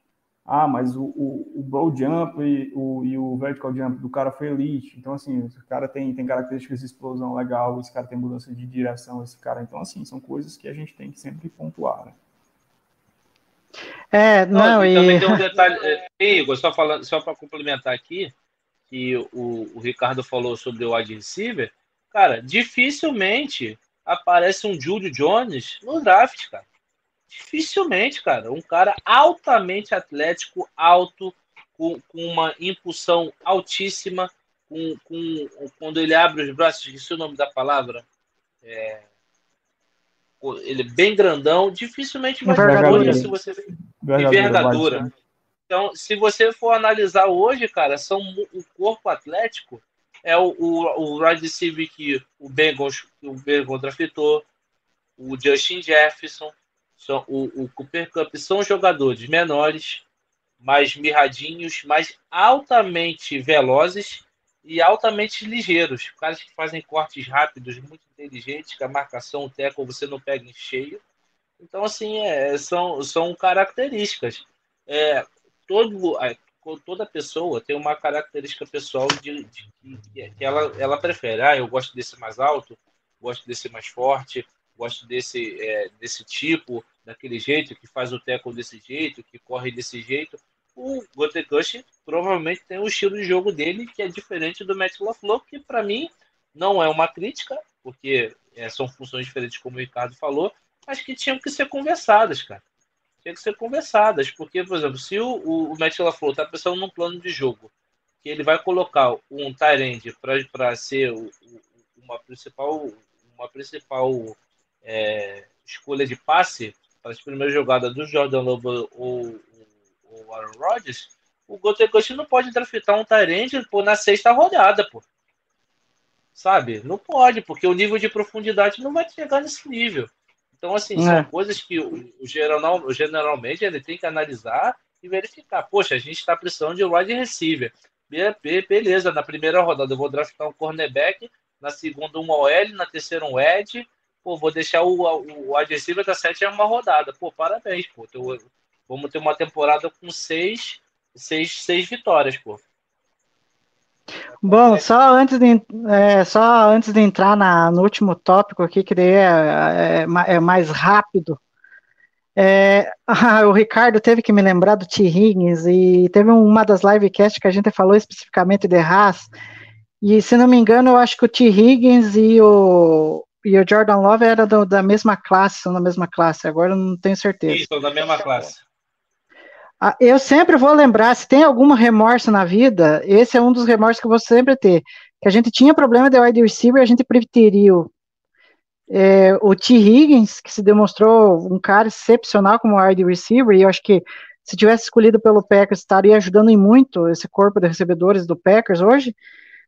Ah, mas o, o, o bro jump e o, e o vertical jump do cara foi elite. Então, assim, o cara tem, tem características de explosão legal, esse cara tem mudança de direção, esse cara. Então, assim, são coisas que a gente tem que sempre pontuar, né? É, não, e... Também tem um detalhe, é, Igor, só, falando, só para complementar aqui, que o, o Ricardo falou sobre o wide receiver, cara, dificilmente aparece um Julio Jones no draft, cara. Dificilmente, cara. Um cara altamente atlético, alto, com, com uma impulsão altíssima, com, com, quando ele abre os braços, esqueci o nome da palavra. É, ele é bem grandão, dificilmente vai ter hoje se você envergadura. Então, se você for analisar hoje, cara, são o corpo atlético é o, o, o receiver que o Bengals, o Bengals draftou, o Justin Jefferson, são, o, o Cooper Cup são jogadores menores, mais mirradinhos, mais altamente velozes e altamente ligeiros. Caras que fazem cortes rápidos, muito inteligentes, que a marcação, o teco, você não pega em cheio. Então, assim, é, são, são características. É, todo, toda pessoa tem uma característica pessoal de, de, de, que ela, ela prefere. Ah, eu gosto desse mais alto, gosto desse mais forte, gosto desse, é, desse tipo, daquele jeito, que faz o teco desse jeito, que corre desse jeito. O Gotecush provavelmente tem o estilo de jogo dele que é diferente do Matt LaFleur, que para mim não é uma crítica, porque é, são funções diferentes, como o Ricardo falou, mas que tinham que ser conversadas, cara. Tinham que ser conversadas, porque, por exemplo, se o, o, o Matt LaFleur está pensando num plano de jogo, que ele vai colocar um Tyrande para ser o, uma principal, uma principal é, escolha de passe para as primeiras jogadas do Jordan Love ou o Aaron Rodgers, o Golden não pode draftar um Tyrande pô, na sexta rodada, pô. Sabe? Não pode, porque o nível de profundidade não vai chegar nesse nível. Então, assim, é. são coisas que o, o, geral, generalmente ele tem que analisar e verificar. Poxa, a gente está precisando de wide receiver. Beleza, na primeira rodada eu vou draftar um cornerback, na segunda um OL, na terceira um edge, pô, vou deixar o, o, o receiver da sétima rodada. Pô, parabéns, pô. Teu, vamos ter uma temporada com seis, seis, seis vitórias, pô. Bom, só antes de, é, só antes de entrar na, no último tópico aqui, que daí é, é, é mais rápido, é, o Ricardo teve que me lembrar do T. Higgins e teve uma das livecasts que a gente falou especificamente de Haas. E se não me engano, eu acho que o T. Higgins e o, e o Jordan Love eram da mesma classe, são da mesma classe, agora eu não tenho certeza. Isso, são da mesma classe. Ah, eu sempre vou lembrar, se tem algum remorso na vida, esse é um dos remorsos que eu vou sempre ter. Que a gente tinha problema de wide receiver, a gente preferiu é, o T. Higgins, que se demonstrou um cara excepcional como wide receiver, e eu acho que se tivesse escolhido pelo Packers, estaria ajudando em muito esse corpo de recebedores do Packers hoje,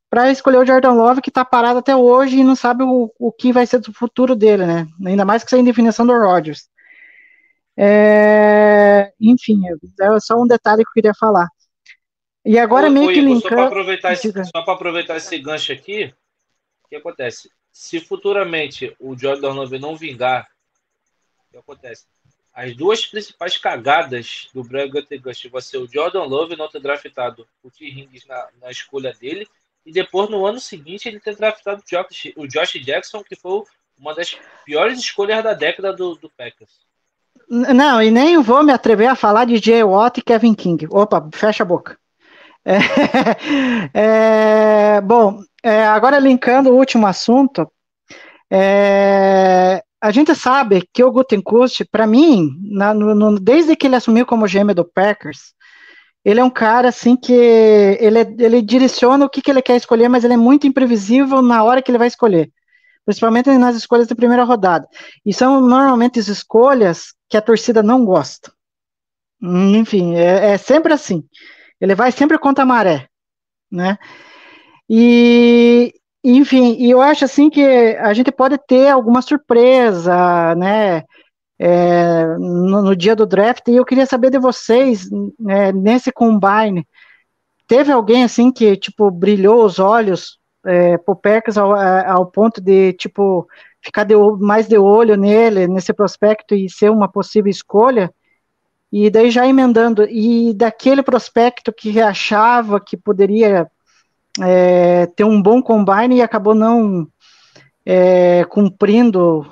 para escolher o Jordan Love, que está parado até hoje e não sabe o, o que vai ser do futuro dele, né? Ainda mais que sem definição do Rodgers. É, enfim, é só um detalhe que eu queria falar. E agora ô, meio que linkando... Só para aproveitar, esse, aproveitar esse gancho aqui, o que acontece? se futuramente o Jordan Love não vingar, o que acontece? As duas principais cagadas do Bragantino vai ser o Jordan Love não ter draftado o T. Higgins na, na, escolha dele e depois no ano seguinte ele ter draftado o Josh, Jackson, que foi uma das piores escolhas da década do, do Packers. Não, e nem vou me atrever a falar de Jay Watt e Kevin King. Opa, fecha a boca. É, é, bom, é, agora linkando o último assunto, é, a gente sabe que o Gutenkust, para mim, na, no, no, desde que ele assumiu como GM do Packers, ele é um cara assim que ele, ele direciona o que, que ele quer escolher, mas ele é muito imprevisível na hora que ele vai escolher, principalmente nas escolhas da primeira rodada. E são normalmente as escolhas que a torcida não gosta. Enfim, é, é sempre assim. Ele vai sempre contra a maré, né? E, enfim, e eu acho assim que a gente pode ter alguma surpresa, né? É, no, no, dia do draft, e eu queria saber de vocês, né, nesse combine, teve alguém assim que, tipo, brilhou os olhos é, pro ao, ao, ponto de, tipo, ficar de, mais de olho nele, nesse prospecto e ser uma possível escolha? E daí já emendando, e daquele prospecto que achava que poderia é, ter um bom combine e acabou não é, cumprindo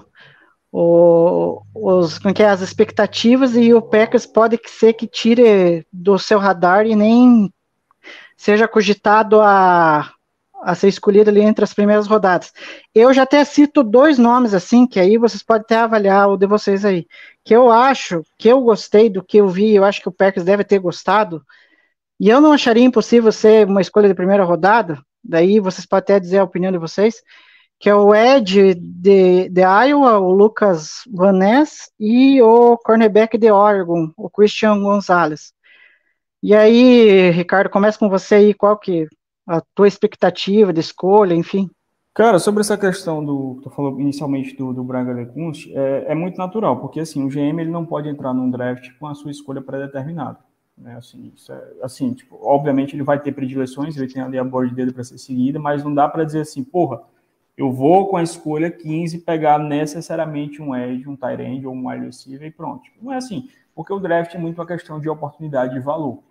o, os, como é, é, as expectativas e o Packers pode ser que tire do seu radar e nem seja cogitado a, a ser escolhido ali entre as primeiras rodadas. Eu já até cito dois nomes assim, que aí vocês podem até avaliar o de vocês aí que eu acho, que eu gostei do que eu vi, eu acho que o Packers deve ter gostado, e eu não acharia impossível ser uma escolha de primeira rodada, daí vocês podem até dizer a opinião de vocês, que é o Ed de, de Iowa, o Lucas Van Ness, e o cornerback de Oregon, o Christian Gonzalez. E aí, Ricardo, começa com você aí, qual que a tua expectativa de escolha, enfim. Cara, sobre essa questão do que tu falou inicialmente do, do Braga Lecunst, é, é muito natural, porque assim, o GM ele não pode entrar num draft com a sua escolha pré-determinada. Né? Assim, é, assim, tipo, obviamente ele vai ter predileções, ele tem ali a board dele para ser seguida, mas não dá para dizer assim, porra, eu vou com a escolha 15 pegar necessariamente um edge, um end ou um wide receiver e pronto. Não é assim, porque o draft é muito uma questão de oportunidade e valor.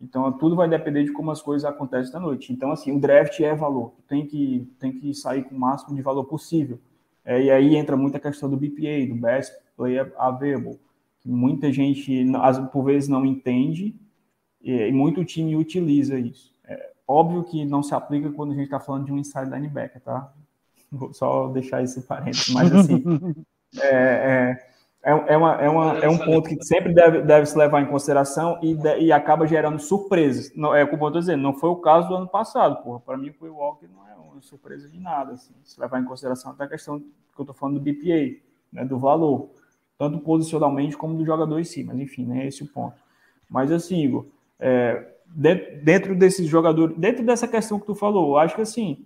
Então, tudo vai depender de como as coisas acontecem na noite. Então, assim, o draft é valor. Tem que, tem que sair com o máximo de valor possível. É, e aí entra muita questão do BPA, do Best Player Available, que muita gente, por vezes, não entende e muito time utiliza isso. É, óbvio que não se aplica quando a gente está falando de um inside linebacker, tá? Vou só deixar esse parênteses, mas assim, é, é, é, é, uma, é, uma, é um ponto que sempre deve, deve se levar em consideração e, de- e acaba gerando surpresas. Não, é como eu estou dizendo, não foi o caso do ano passado, porra. Para mim, o Walker não é uma surpresa de nada, assim, se levar em consideração até a questão que eu estou falando do BPA, né, do valor, tanto posicionalmente como do jogador em si, mas enfim, né, esse é o ponto. Mas assim, Igor, é, de- dentro desses jogadores, dentro dessa questão que tu falou, eu acho que assim,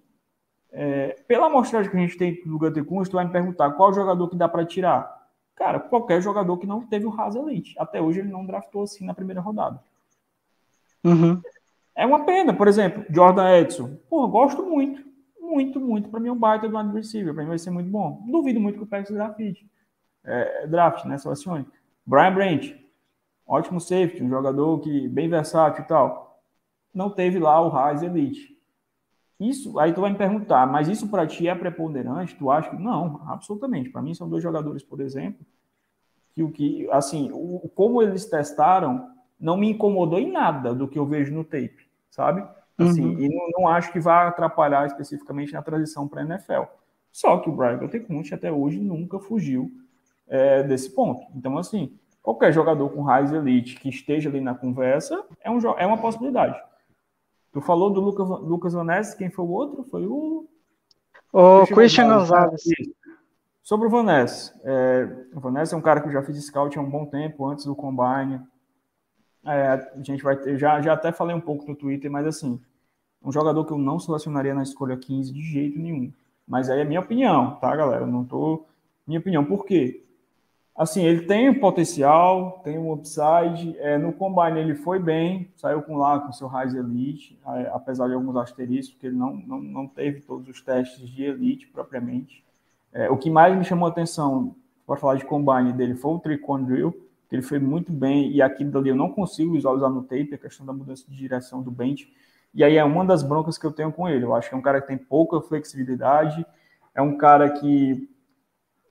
é, pela amostragem que a gente tem do Gunter tu vai me perguntar qual jogador que dá para tirar. Cara, qualquer jogador que não teve o Haas Elite. Até hoje ele não draftou assim na primeira rodada. Uhum. É uma pena, por exemplo, Jordan Edson. Pô, gosto muito, muito, muito. Para mim é um baita do wide receiver, para mim vai ser muito bom. Duvido muito que o Packers draft, é, draft, né, selecione. Brian Branch, ótimo safety, um jogador que bem versátil e tal. Não teve lá o Haas Elite. Isso, aí tu vai me perguntar, mas isso para ti é preponderante? Tu acha que não? Absolutamente. Para mim são dois jogadores, por exemplo, que o que, assim, o, como eles testaram não me incomodou em nada do que eu vejo no tape, sabe? Assim, Uhum. e não, não acho que vai atrapalhar especificamente na transição para a NFL. Só que o Brian Gutekunst até hoje nunca fugiu é, desse ponto. Então, assim, qualquer jogador com raiz elite que esteja ali na conversa é, um, é uma possibilidade. Tu falou do Lucas, Lucas Van Ness, quem foi o outro? Foi o O Christian Gonzalez. Sobre o Vanessa. É, o Vanessa é um cara que eu já fiz scout há um bom tempo, antes do Combine. É, a gente vai ter, já, já até falei um pouco no Twitter, mas assim, um jogador que eu não selecionaria na escolha 15 de jeito nenhum. Mas aí é minha opinião, tá, galera? Eu não tô. Minha opinião, por quê? Assim, ele tem um potencial, tem um upside. É, no Combine ele foi bem, saiu com lá com seu Rise Elite, apesar de alguns asteriscos, porque ele não, não, não teve todos os testes de Elite propriamente. É, o que mais me chamou a atenção, para falar de Combine dele, foi o Tricon Drill, que ele foi muito bem, e aquilo dali eu não consigo visualizar no tape, a questão da mudança de direção do bench. E aí é uma das broncas que eu tenho com ele. Eu acho que é um cara que tem pouca flexibilidade, é um cara que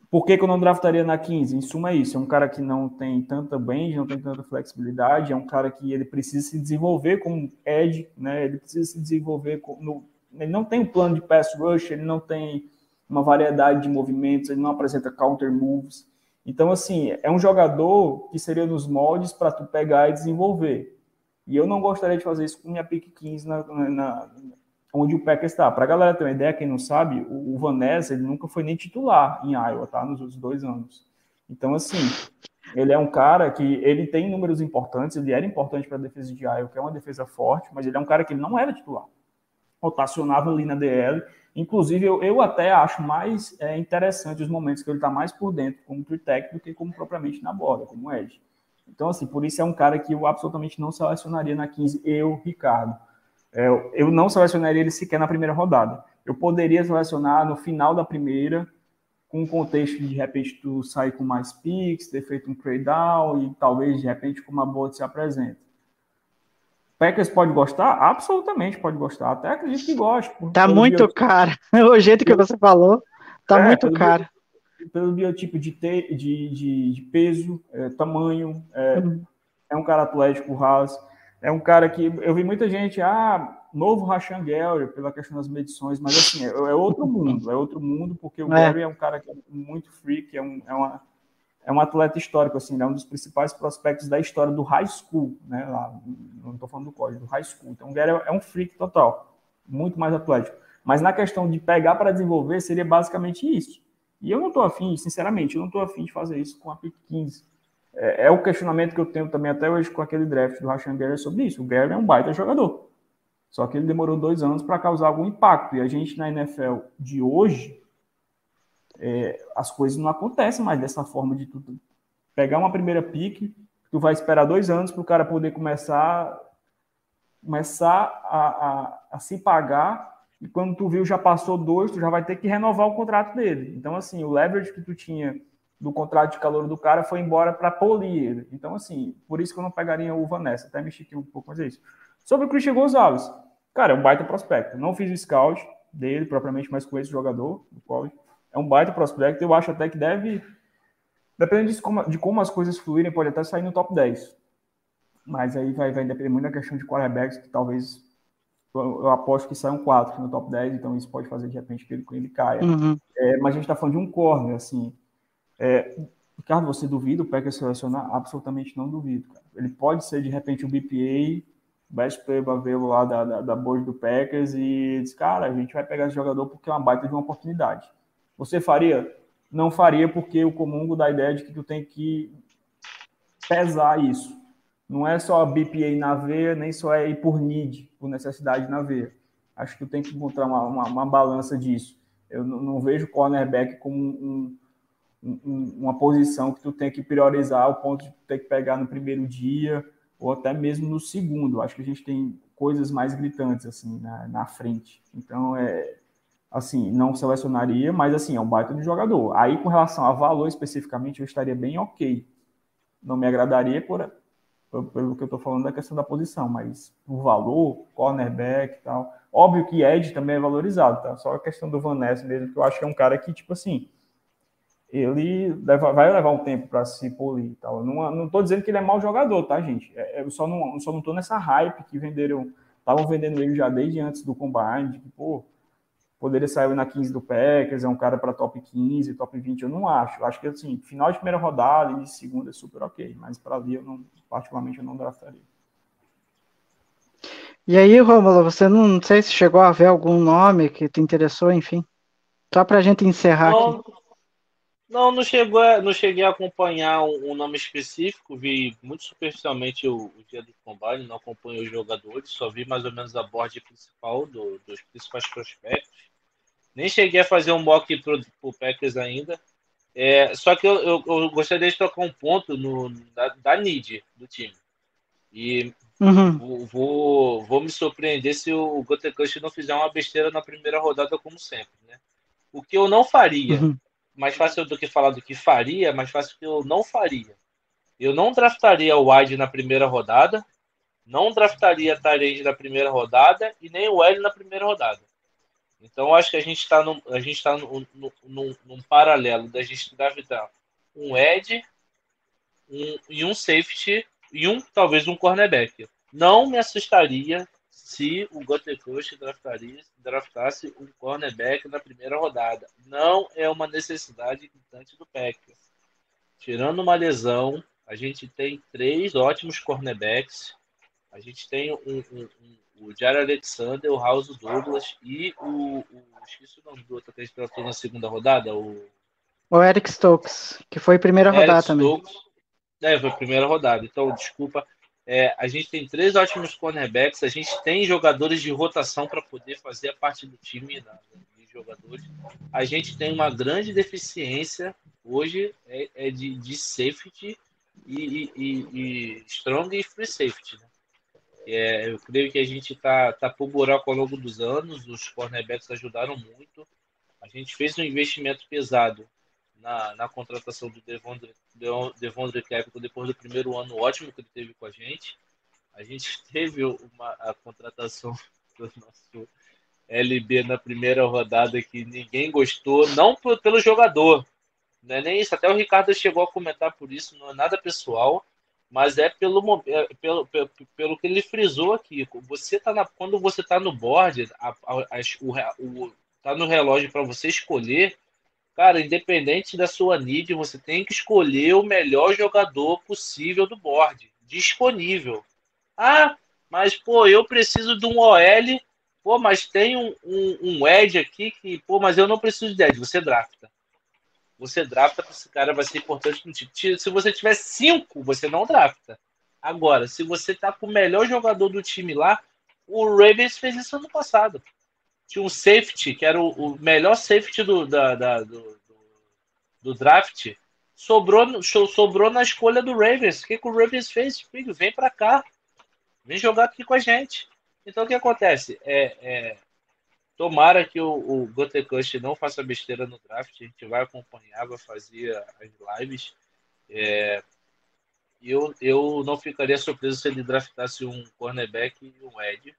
por que, que, eu não draftaria na 15? Em suma, é isso. É um cara que não tem tanta bend, não tem tanta flexibilidade, é um cara que ele precisa se desenvolver como edge, né? Ele precisa se desenvolver no, ele não tem um plano de pass rush, ele não tem uma variedade de movimentos, ele não apresenta counter moves. Então, assim, é um jogador que seria nos moldes para tu pegar e desenvolver. E eu não gostaria de fazer isso com minha pick 15 na, na, onde o Packers está. Para a galera ter uma ideia, quem não sabe, o, o Vanessa ele nunca foi nem titular em Iowa, tá? Nos outros dois anos. Então, assim, ele é um cara que ele tem números importantes, ele era importante para a defesa de Iowa, que é uma defesa forte, mas ele é um cara que ele não era titular. Rotacionava ali na DL. Inclusive, eu, eu até acho mais é, interessante os momentos que ele está mais por dentro, como tech do que como propriamente na borda, como Edge. Então, assim, por isso é um cara que eu absolutamente não selecionaria na 15, eu, Ricardo. É, eu não selecionaria ele sequer na primeira rodada. Eu poderia selecionar no final da primeira, com o contexto de, de repente, tu sair com mais picks, ter feito um trade down e talvez, de repente, com uma boa se apresenta. Packers pode gostar? Absolutamente pode gostar. Até acredito que goste. Tá muito biotipo. caro. O jeito que você falou, tá é, muito caro. Biotipo, pelo biotipo de, te, de, de, de peso, é, tamanho, é, uhum. é, um cara atlético, Haas. É um cara que eu vi muita gente, ah, novo Rashan Gary, pela questão das medições, mas assim, é, é outro mundo, é outro mundo, porque o Gary é um cara que é muito freak, é, um, é, uma, é um atleta histórico, assim, é um dos principais prospectos da história do high school, né, lá, não estou falando do código, do high school. Então o Gary é um freak total, muito mais atlético. Mas na questão de pegar para desenvolver, seria basicamente isso. E eu não estou afim, sinceramente, eu não estou afim de fazer isso com a pick 15 é, é, o questionamento que eu tenho também até hoje com aquele draft do Rashan Gary sobre isso. O Gary é um baita jogador. Só que ele demorou dois anos para causar algum impacto. E a gente na NFL de hoje, é, as coisas não acontecem mais dessa forma de tu pegar uma primeira pique, tu vai esperar dois anos para o cara poder começar, começar a, a, a se pagar e quando tu viu já passou dois, tu já vai ter que renovar o contrato dele. Então, assim, o leverage que tu tinha do contrato de calor do cara foi embora para polir. Então, assim, por isso que eu não pegaria o Vanessa. Até me estiquei um pouco, mas é isso. Sobre o Christian Gonzalez. Cara, é um baita prospecto. Não fiz o scout dele, propriamente, mas com esse jogador, do qual é um baita prospecto. Eu acho até que deve, dependendo de como, de como as coisas fluírem, pode até sair no top 10. Mas aí vai, vai depender muito da questão de quarterbacks, que talvez eu, aposto que saiam quatro no top 10, então isso pode fazer de repente que ele, ele caia. Uhum. É, mas a gente está falando de um corner, assim. É, Ricardo, você duvida o Packers selecionar? Absolutamente não duvido. Cara. Ele pode ser, de repente, o BPA, best player available lá da, da, da board do Packers e diz, cara, a gente vai pegar esse jogador porque é uma baita de uma oportunidade. Você faria? Não faria porque o comungo dá a ideia de que tu tem que pesar isso. Não é só BPA na veia, nem só é ir por need, por necessidade na veia. Acho que tu tem que encontrar uma, uma, uma balança disso. Eu não, não vejo cornerback como um, um, uma posição que tu tem que priorizar ao ponto de ter que pegar no primeiro dia ou até mesmo no segundo. Acho que a gente tem coisas mais gritantes assim na, na frente. Então é assim, não selecionaria, mas assim, é um baita de jogador. Aí com relação a valor especificamente, eu estaria bem ok. Não me agradaria por, por pelo que eu estou falando da questão da posição, mas o valor, cornerback e tal. Óbvio que Ed também é valorizado, tá? Só a questão do Van Ness mesmo, que eu acho que é um cara que, tipo assim, ele leva, vai levar um tempo para se polir e tal. Não, não tô dizendo que ele é mau jogador, tá, gente? É, eu só não, só não tô nessa hype que venderam, estavam vendendo ele já desde antes do combine, de que, pô, poderia sair na 15 do Packers, é um cara para top 15, top 20, eu não acho. Eu acho que, assim, final de primeira rodada e de segunda é super ok, mas para ali, eu não, particularmente, eu não draftaria. E aí, Romulo, você não, não sei se chegou a ver algum nome que te interessou, enfim. Só para a gente encerrar Não, aqui. Não, não, chegou a- não cheguei a acompanhar um, um nome específico, vi muito superficialmente o, o dia do combine, não acompanhei os jogadores, só vi mais ou menos a board principal do- dos principais prospectos. Nem cheguei a fazer um mock pro, pro Packers ainda. É, só que eu, eu- eu gostaria de tocar um ponto no, da, da need do time. E Uhum. Vou, vou, vou me surpreender se o Gotecush não fizer uma besteira na primeira rodada, como sempre. Né? O que eu não faria, Uhum. Mais fácil do que falar do que faria, mais fácil que eu não faria. Eu não draftaria o Wide na primeira rodada, não draftaria Tyrande na primeira rodada e nem o L na primeira rodada. Então, acho que a gente está num, a gente tá num, num- num paralelo da gente draftar um Ed um, e um safety e um talvez um cornerback. Não me assustaria se o draftaria, draftasse um cornerback na primeira rodada. Não é uma necessidade gritante do Packers. Tirando uma lesão, a gente tem três ótimos cornerbacks. A gente tem um, um- um- o Jair Alexander, o House Douglas e o, o esqueci o nome do outro que a gente draftou na segunda rodada, o O Eric Stokes, que foi primeira rodada Eric também. Stokes. É, foi a primeira rodada. Então, desculpa. É, a gente tem três ótimos cornerbacks. A gente tem jogadores de rotação para poder fazer a parte do time de jogadores. A gente tem uma grande deficiência hoje é, é de, de safety e, e- e- strong e free safety. né? É, eu creio que a gente está tá por buraco ao longo dos anos. Os cornerbacks ajudaram muito. A gente fez um investimento pesado na, na contratação do Devondre, Devon- Devondre Capital depois do primeiro ano ótimo que ele teve com a gente. A gente teve uma, a contratação do nosso LB na primeira rodada que ninguém gostou, não pelo jogador, não é nem isso. Até o Ricardo chegou a comentar por isso, não é nada pessoal, mas é pelo, é pelo, pelo, pelo que ele frisou aqui. Você tá na, quando você está no board, a, a, as- o, o, tá no relógio para você escolher, Cara, independente da sua need, você tem que escolher o melhor jogador possível do board, disponível. Ah, mas pô, eu preciso de um OL, pô, mas tem um, um, um aqui que, pô, mas eu não preciso de Edge, você drafta. Você drafta, esse cara vai ser importante no time. Se você tiver cinco, você não drafta. Agora, se você tá com o melhor jogador do time lá, o Ravens fez isso ano passado tinha um safety, que era o, o melhor safety do, da, da- do, do, draft, sobrou, sobrou na escolha do Ravens. O que, que o Ravens fez? Filho, vem pra cá. Vem jogar aqui com a gente. Então o que acontece? É, é, tomara que o, o Gotecush não faça besteira no draft. A gente vai acompanhar, vai fazer as lives. É, eu, eu não ficaria surpreso se ele draftasse um cornerback e um Ed.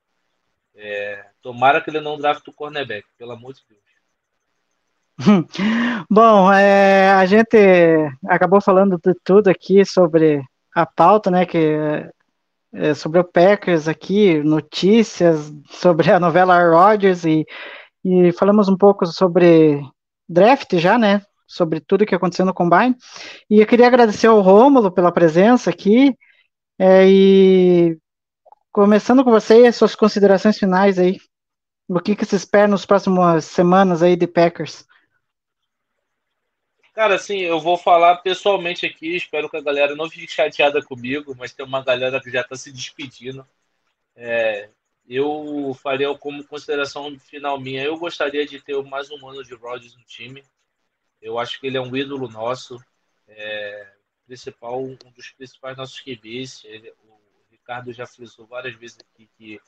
É, tomara que ele não drafte o cornerback, pelo amor de Deus. Bom, é, a gente acabou falando de tudo aqui sobre a pauta, né? Que é, sobre o Packers aqui, notícias sobre a novela Rodgers e, e falamos um pouco sobre draft já, né? Sobre tudo que aconteceu no Combine. E eu queria agradecer ao Rômulo pela presença aqui. É, e começando com você, suas considerações finais aí. O que, que se espera nas próximas semanas aí de Packers? Cara, assim, eu vou falar pessoalmente aqui, espero que a galera não fique chateada comigo, mas tem uma galera que já está se despedindo. É, eu faria como consideração final minha, eu gostaria de ter mais um ano de Rodgers no time. Eu acho que ele é um ídolo nosso, é, principal, um dos principais nossos QBs. Ele, o Ricardo já frisou várias vezes aqui que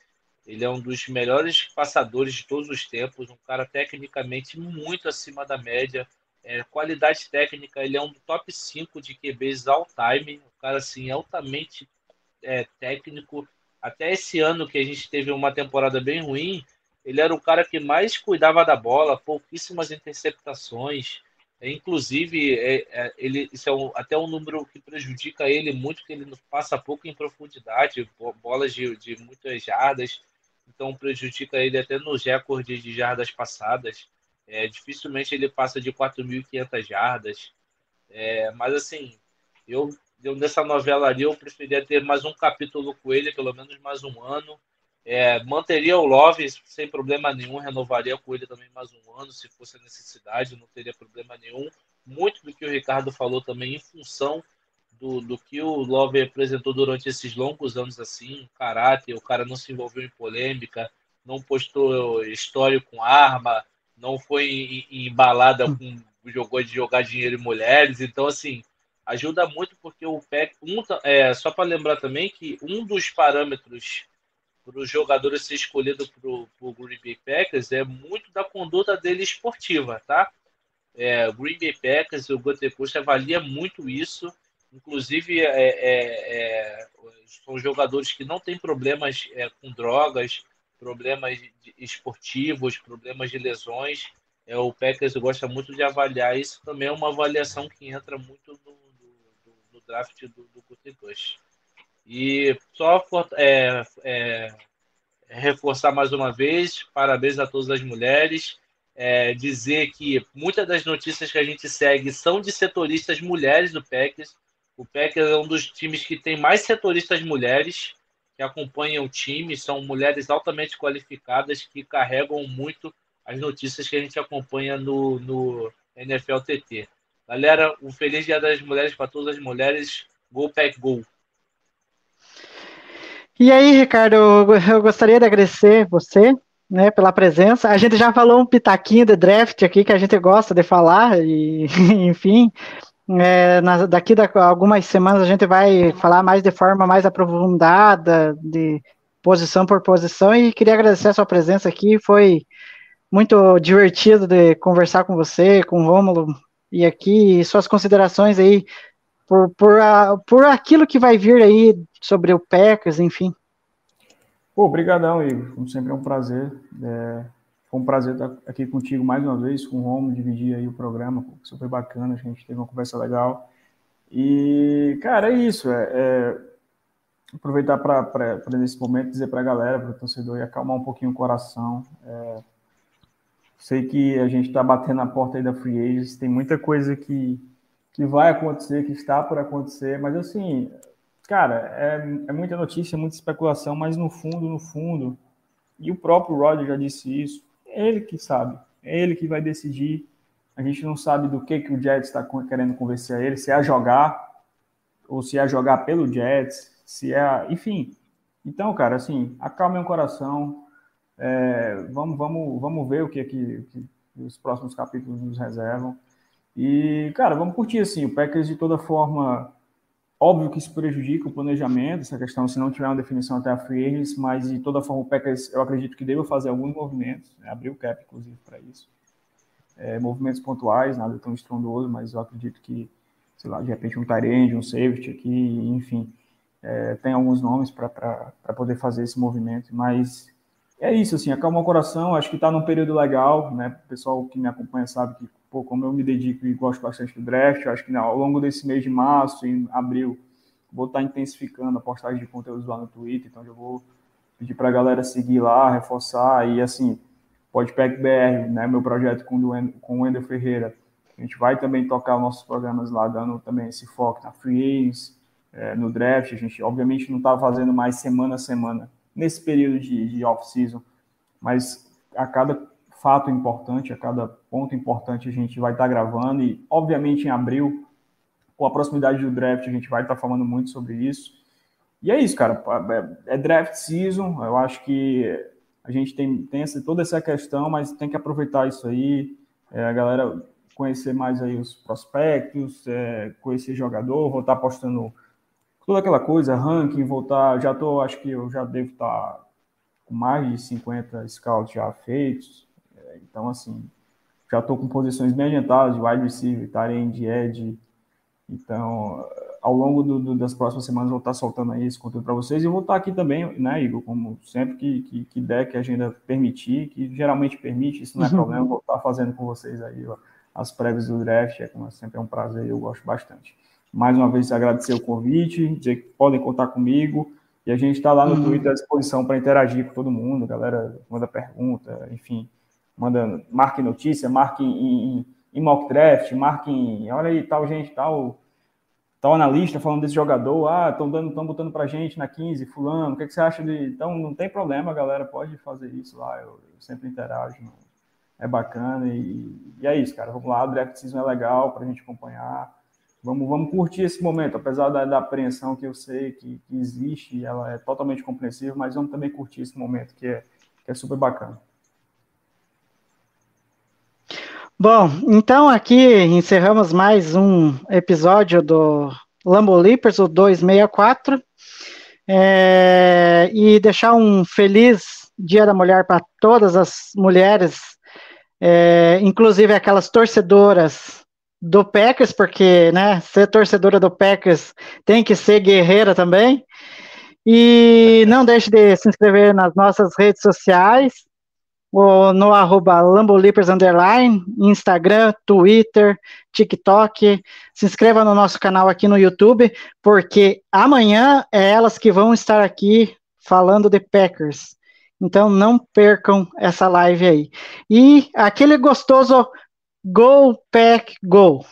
ele é um dos melhores passadores de todos os tempos, um cara tecnicamente muito acima da média é, qualidade técnica, ele é um top 5 de QBs all time. O cara, assim, altamente é, técnico. Até esse ano que a gente teve uma temporada bem ruim, ele era o cara que mais cuidava da bola, pouquíssimas interceptações. É, inclusive, é, é, ele, isso é um, até um número que prejudica ele muito, que ele passa pouco em profundidade, bolas de, de muitas jardas. Então, prejudica ele até nos recordes de jardas passadas. É, dificilmente ele passa de 4.500 jardas. É, mas assim, eu, eu nessa novela ali eu preferia ter mais um capítulo com ele, pelo menos mais um ano. É, manteria o Love sem problema nenhum, renovaria com ele também mais um ano, se fosse a necessidade, não teria problema nenhum. Muito do que o Ricardo falou também, em função do, do que o Love apresentou durante esses longos anos, assim, caráter, o cara não se envolveu em polêmica, não postou história com arma, não foi embalada com jogou de jogar dinheiro em mulheres, então assim ajuda muito porque o PEC um, é, só para lembrar também que um dos parâmetros para os jogadores ser escolhido para o Green Bay Packers é muito da conduta dele esportiva, tá? É, o Green Bay Packers e o Gutepost avalia muito isso. Inclusive, é, é, é, são jogadores que não têm problemas é, com drogas, problemas esportivos, problemas de lesões. É, o Packers gosta muito de avaliar isso. Também é uma avaliação que entra muito no, no, no draft do, do Gutenkust. E só é, é, reforçar mais uma vez, parabéns a todas as mulheres. É, dizer que muitas das notícias que a gente segue são de setoristas mulheres do Packers. O Packers é um dos times que tem mais setoristas mulheres que acompanham o time, são mulheres altamente qualificadas que carregam muito as notícias que a gente acompanha no, no NFL TT. Galera, um feliz Dia das Mulheres para todas as mulheres. Go Pack Go! E aí, Ricardo, eu gostaria de agradecer você né, pela presença. A gente já falou um pitaquinho de draft aqui que a gente gosta de falar, e enfim, é, na, daqui a algumas semanas a gente vai falar mais de forma mais aprofundada, de posição por posição, e queria agradecer a sua presença aqui. Foi muito divertido de conversar com você, com o Rômulo, e aqui suas considerações aí por, por, a, por aquilo que vai vir aí sobre o Packers, enfim. Pô, obrigadão, Igor. Como sempre é um prazer. É, foi um prazer estar aqui contigo mais uma vez, com o Romo, dividir aí o programa, super bacana, a gente teve uma conversa legal. E, cara, é isso. É, é aproveitar para, nesse momento, dizer para a galera, para o torcedor, acalmar um pouquinho o coração. É, sei que a gente está batendo na porta aí da Free Agents, tem muita coisa que, que vai acontecer, que está por acontecer, mas assim, cara, é, é muita notícia, muita especulação, mas no fundo, no fundo, e o próprio Roger já disse isso, é ele que sabe, é ele que vai decidir. A gente não sabe do que, que o Jets está querendo convencer a ele, se é a jogar, ou se é a jogar pelo Jets, se é. Enfim. Então, cara, assim, acalme o coração. É, vamos, vamos, vamos ver o que, que, que os próximos capítulos nos reservam. E, cara, vamos curtir assim. O Packers, de toda forma, Óbvio que isso prejudica o planejamento, essa questão, se não tiver uma definição até a free mas de toda forma o Packers, eu acredito que deva fazer alguns movimentos, né, abrir o cap, inclusive, para isso. É, movimentos pontuais, nada tão estrondoso, mas eu acredito que, sei lá, de repente um Tyrande, um safety aqui, enfim, é, tem alguns nomes para poder fazer esse movimento, mas é isso, assim, acalma o coração, acho que está num período legal, né? O pessoal que me acompanha sabe que, pô, como eu me dedico e gosto bastante do draft, acho que não, ao longo desse mês de março e abril, vou estar tá intensificando a postagem de conteúdos lá no Twitter, então eu vou pedir para a galera seguir lá, reforçar, e assim, Podpack BR, né, meu projeto com, com o Wendel Ferreira, a gente vai também tocar nossos programas lá, dando também esse foco na free agents, é, no draft, a gente obviamente não está fazendo mais semana a semana, nesse período de, de off-season, mas a cada fato importante, a cada ponto importante a gente vai estar tá gravando e, obviamente, em abril, com a proximidade do draft, a gente vai estar tá falando muito sobre isso. E é isso, cara, é, é draft season, eu acho que a gente tem, tem essa, toda essa questão, mas tem que aproveitar isso aí, é, a galera conhecer mais aí os prospectos, é, conhecer jogador, vou estar tá postando toda aquela coisa, ranking, voltar, já tô, acho que eu já devo estar tá com mais de 50 scouts já feitos, então assim, já estou com posições bem adiantadas de wide receiver, de edge, então ao longo do, do, das próximas semanas vou estar tá soltando aí esse conteúdo para vocês e vou estar tá aqui também, né, Igor, como sempre que, que, que der, que a agenda permitir, que geralmente permite, isso não é problema, vou estar fazendo com vocês aí ó, as prévias do draft, é como sempre é um prazer, eu gosto bastante mais uma vez agradecer o convite, dizer que podem contar comigo. E a gente está lá no uhum. Twitter à disposição para interagir com todo mundo. Galera, manda pergunta, enfim, manda, marque notícia, marque em, em, em mock draft, marque em, olha aí, tal gente, tal, tal analista falando desse jogador, ah, estão dando, estão botando para gente na 15, fulano, o que, que, você acha de. Então, não tem problema, galera, pode fazer isso lá, eu, eu sempre interajo, é bacana, e, e, é isso, cara, vamos lá, o draft season é legal para a gente acompanhar. Vamos, vamos curtir esse momento, apesar da, da apreensão que eu sei que, que existe, ela é totalmente compreensível, mas vamos também curtir esse momento que é, que é super bacana. Bom, então aqui encerramos mais um episódio do Lambo Leapers, o 264, é, e deixar um feliz Dia da Mulher para todas as mulheres, é, inclusive aquelas torcedoras do Packers, porque, né, ser torcedora do Packers tem que ser guerreira também. E não deixe de se inscrever nas nossas redes sociais, no arroba Lambolipers Underline, Instagram, Twitter, TikTok. Se inscreva no nosso canal aqui no YouTube, porque amanhã é elas que vão estar aqui falando de Packers. Então não percam essa live aí. E aquele gostoso Go Pack Go!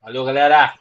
Valeu, galera!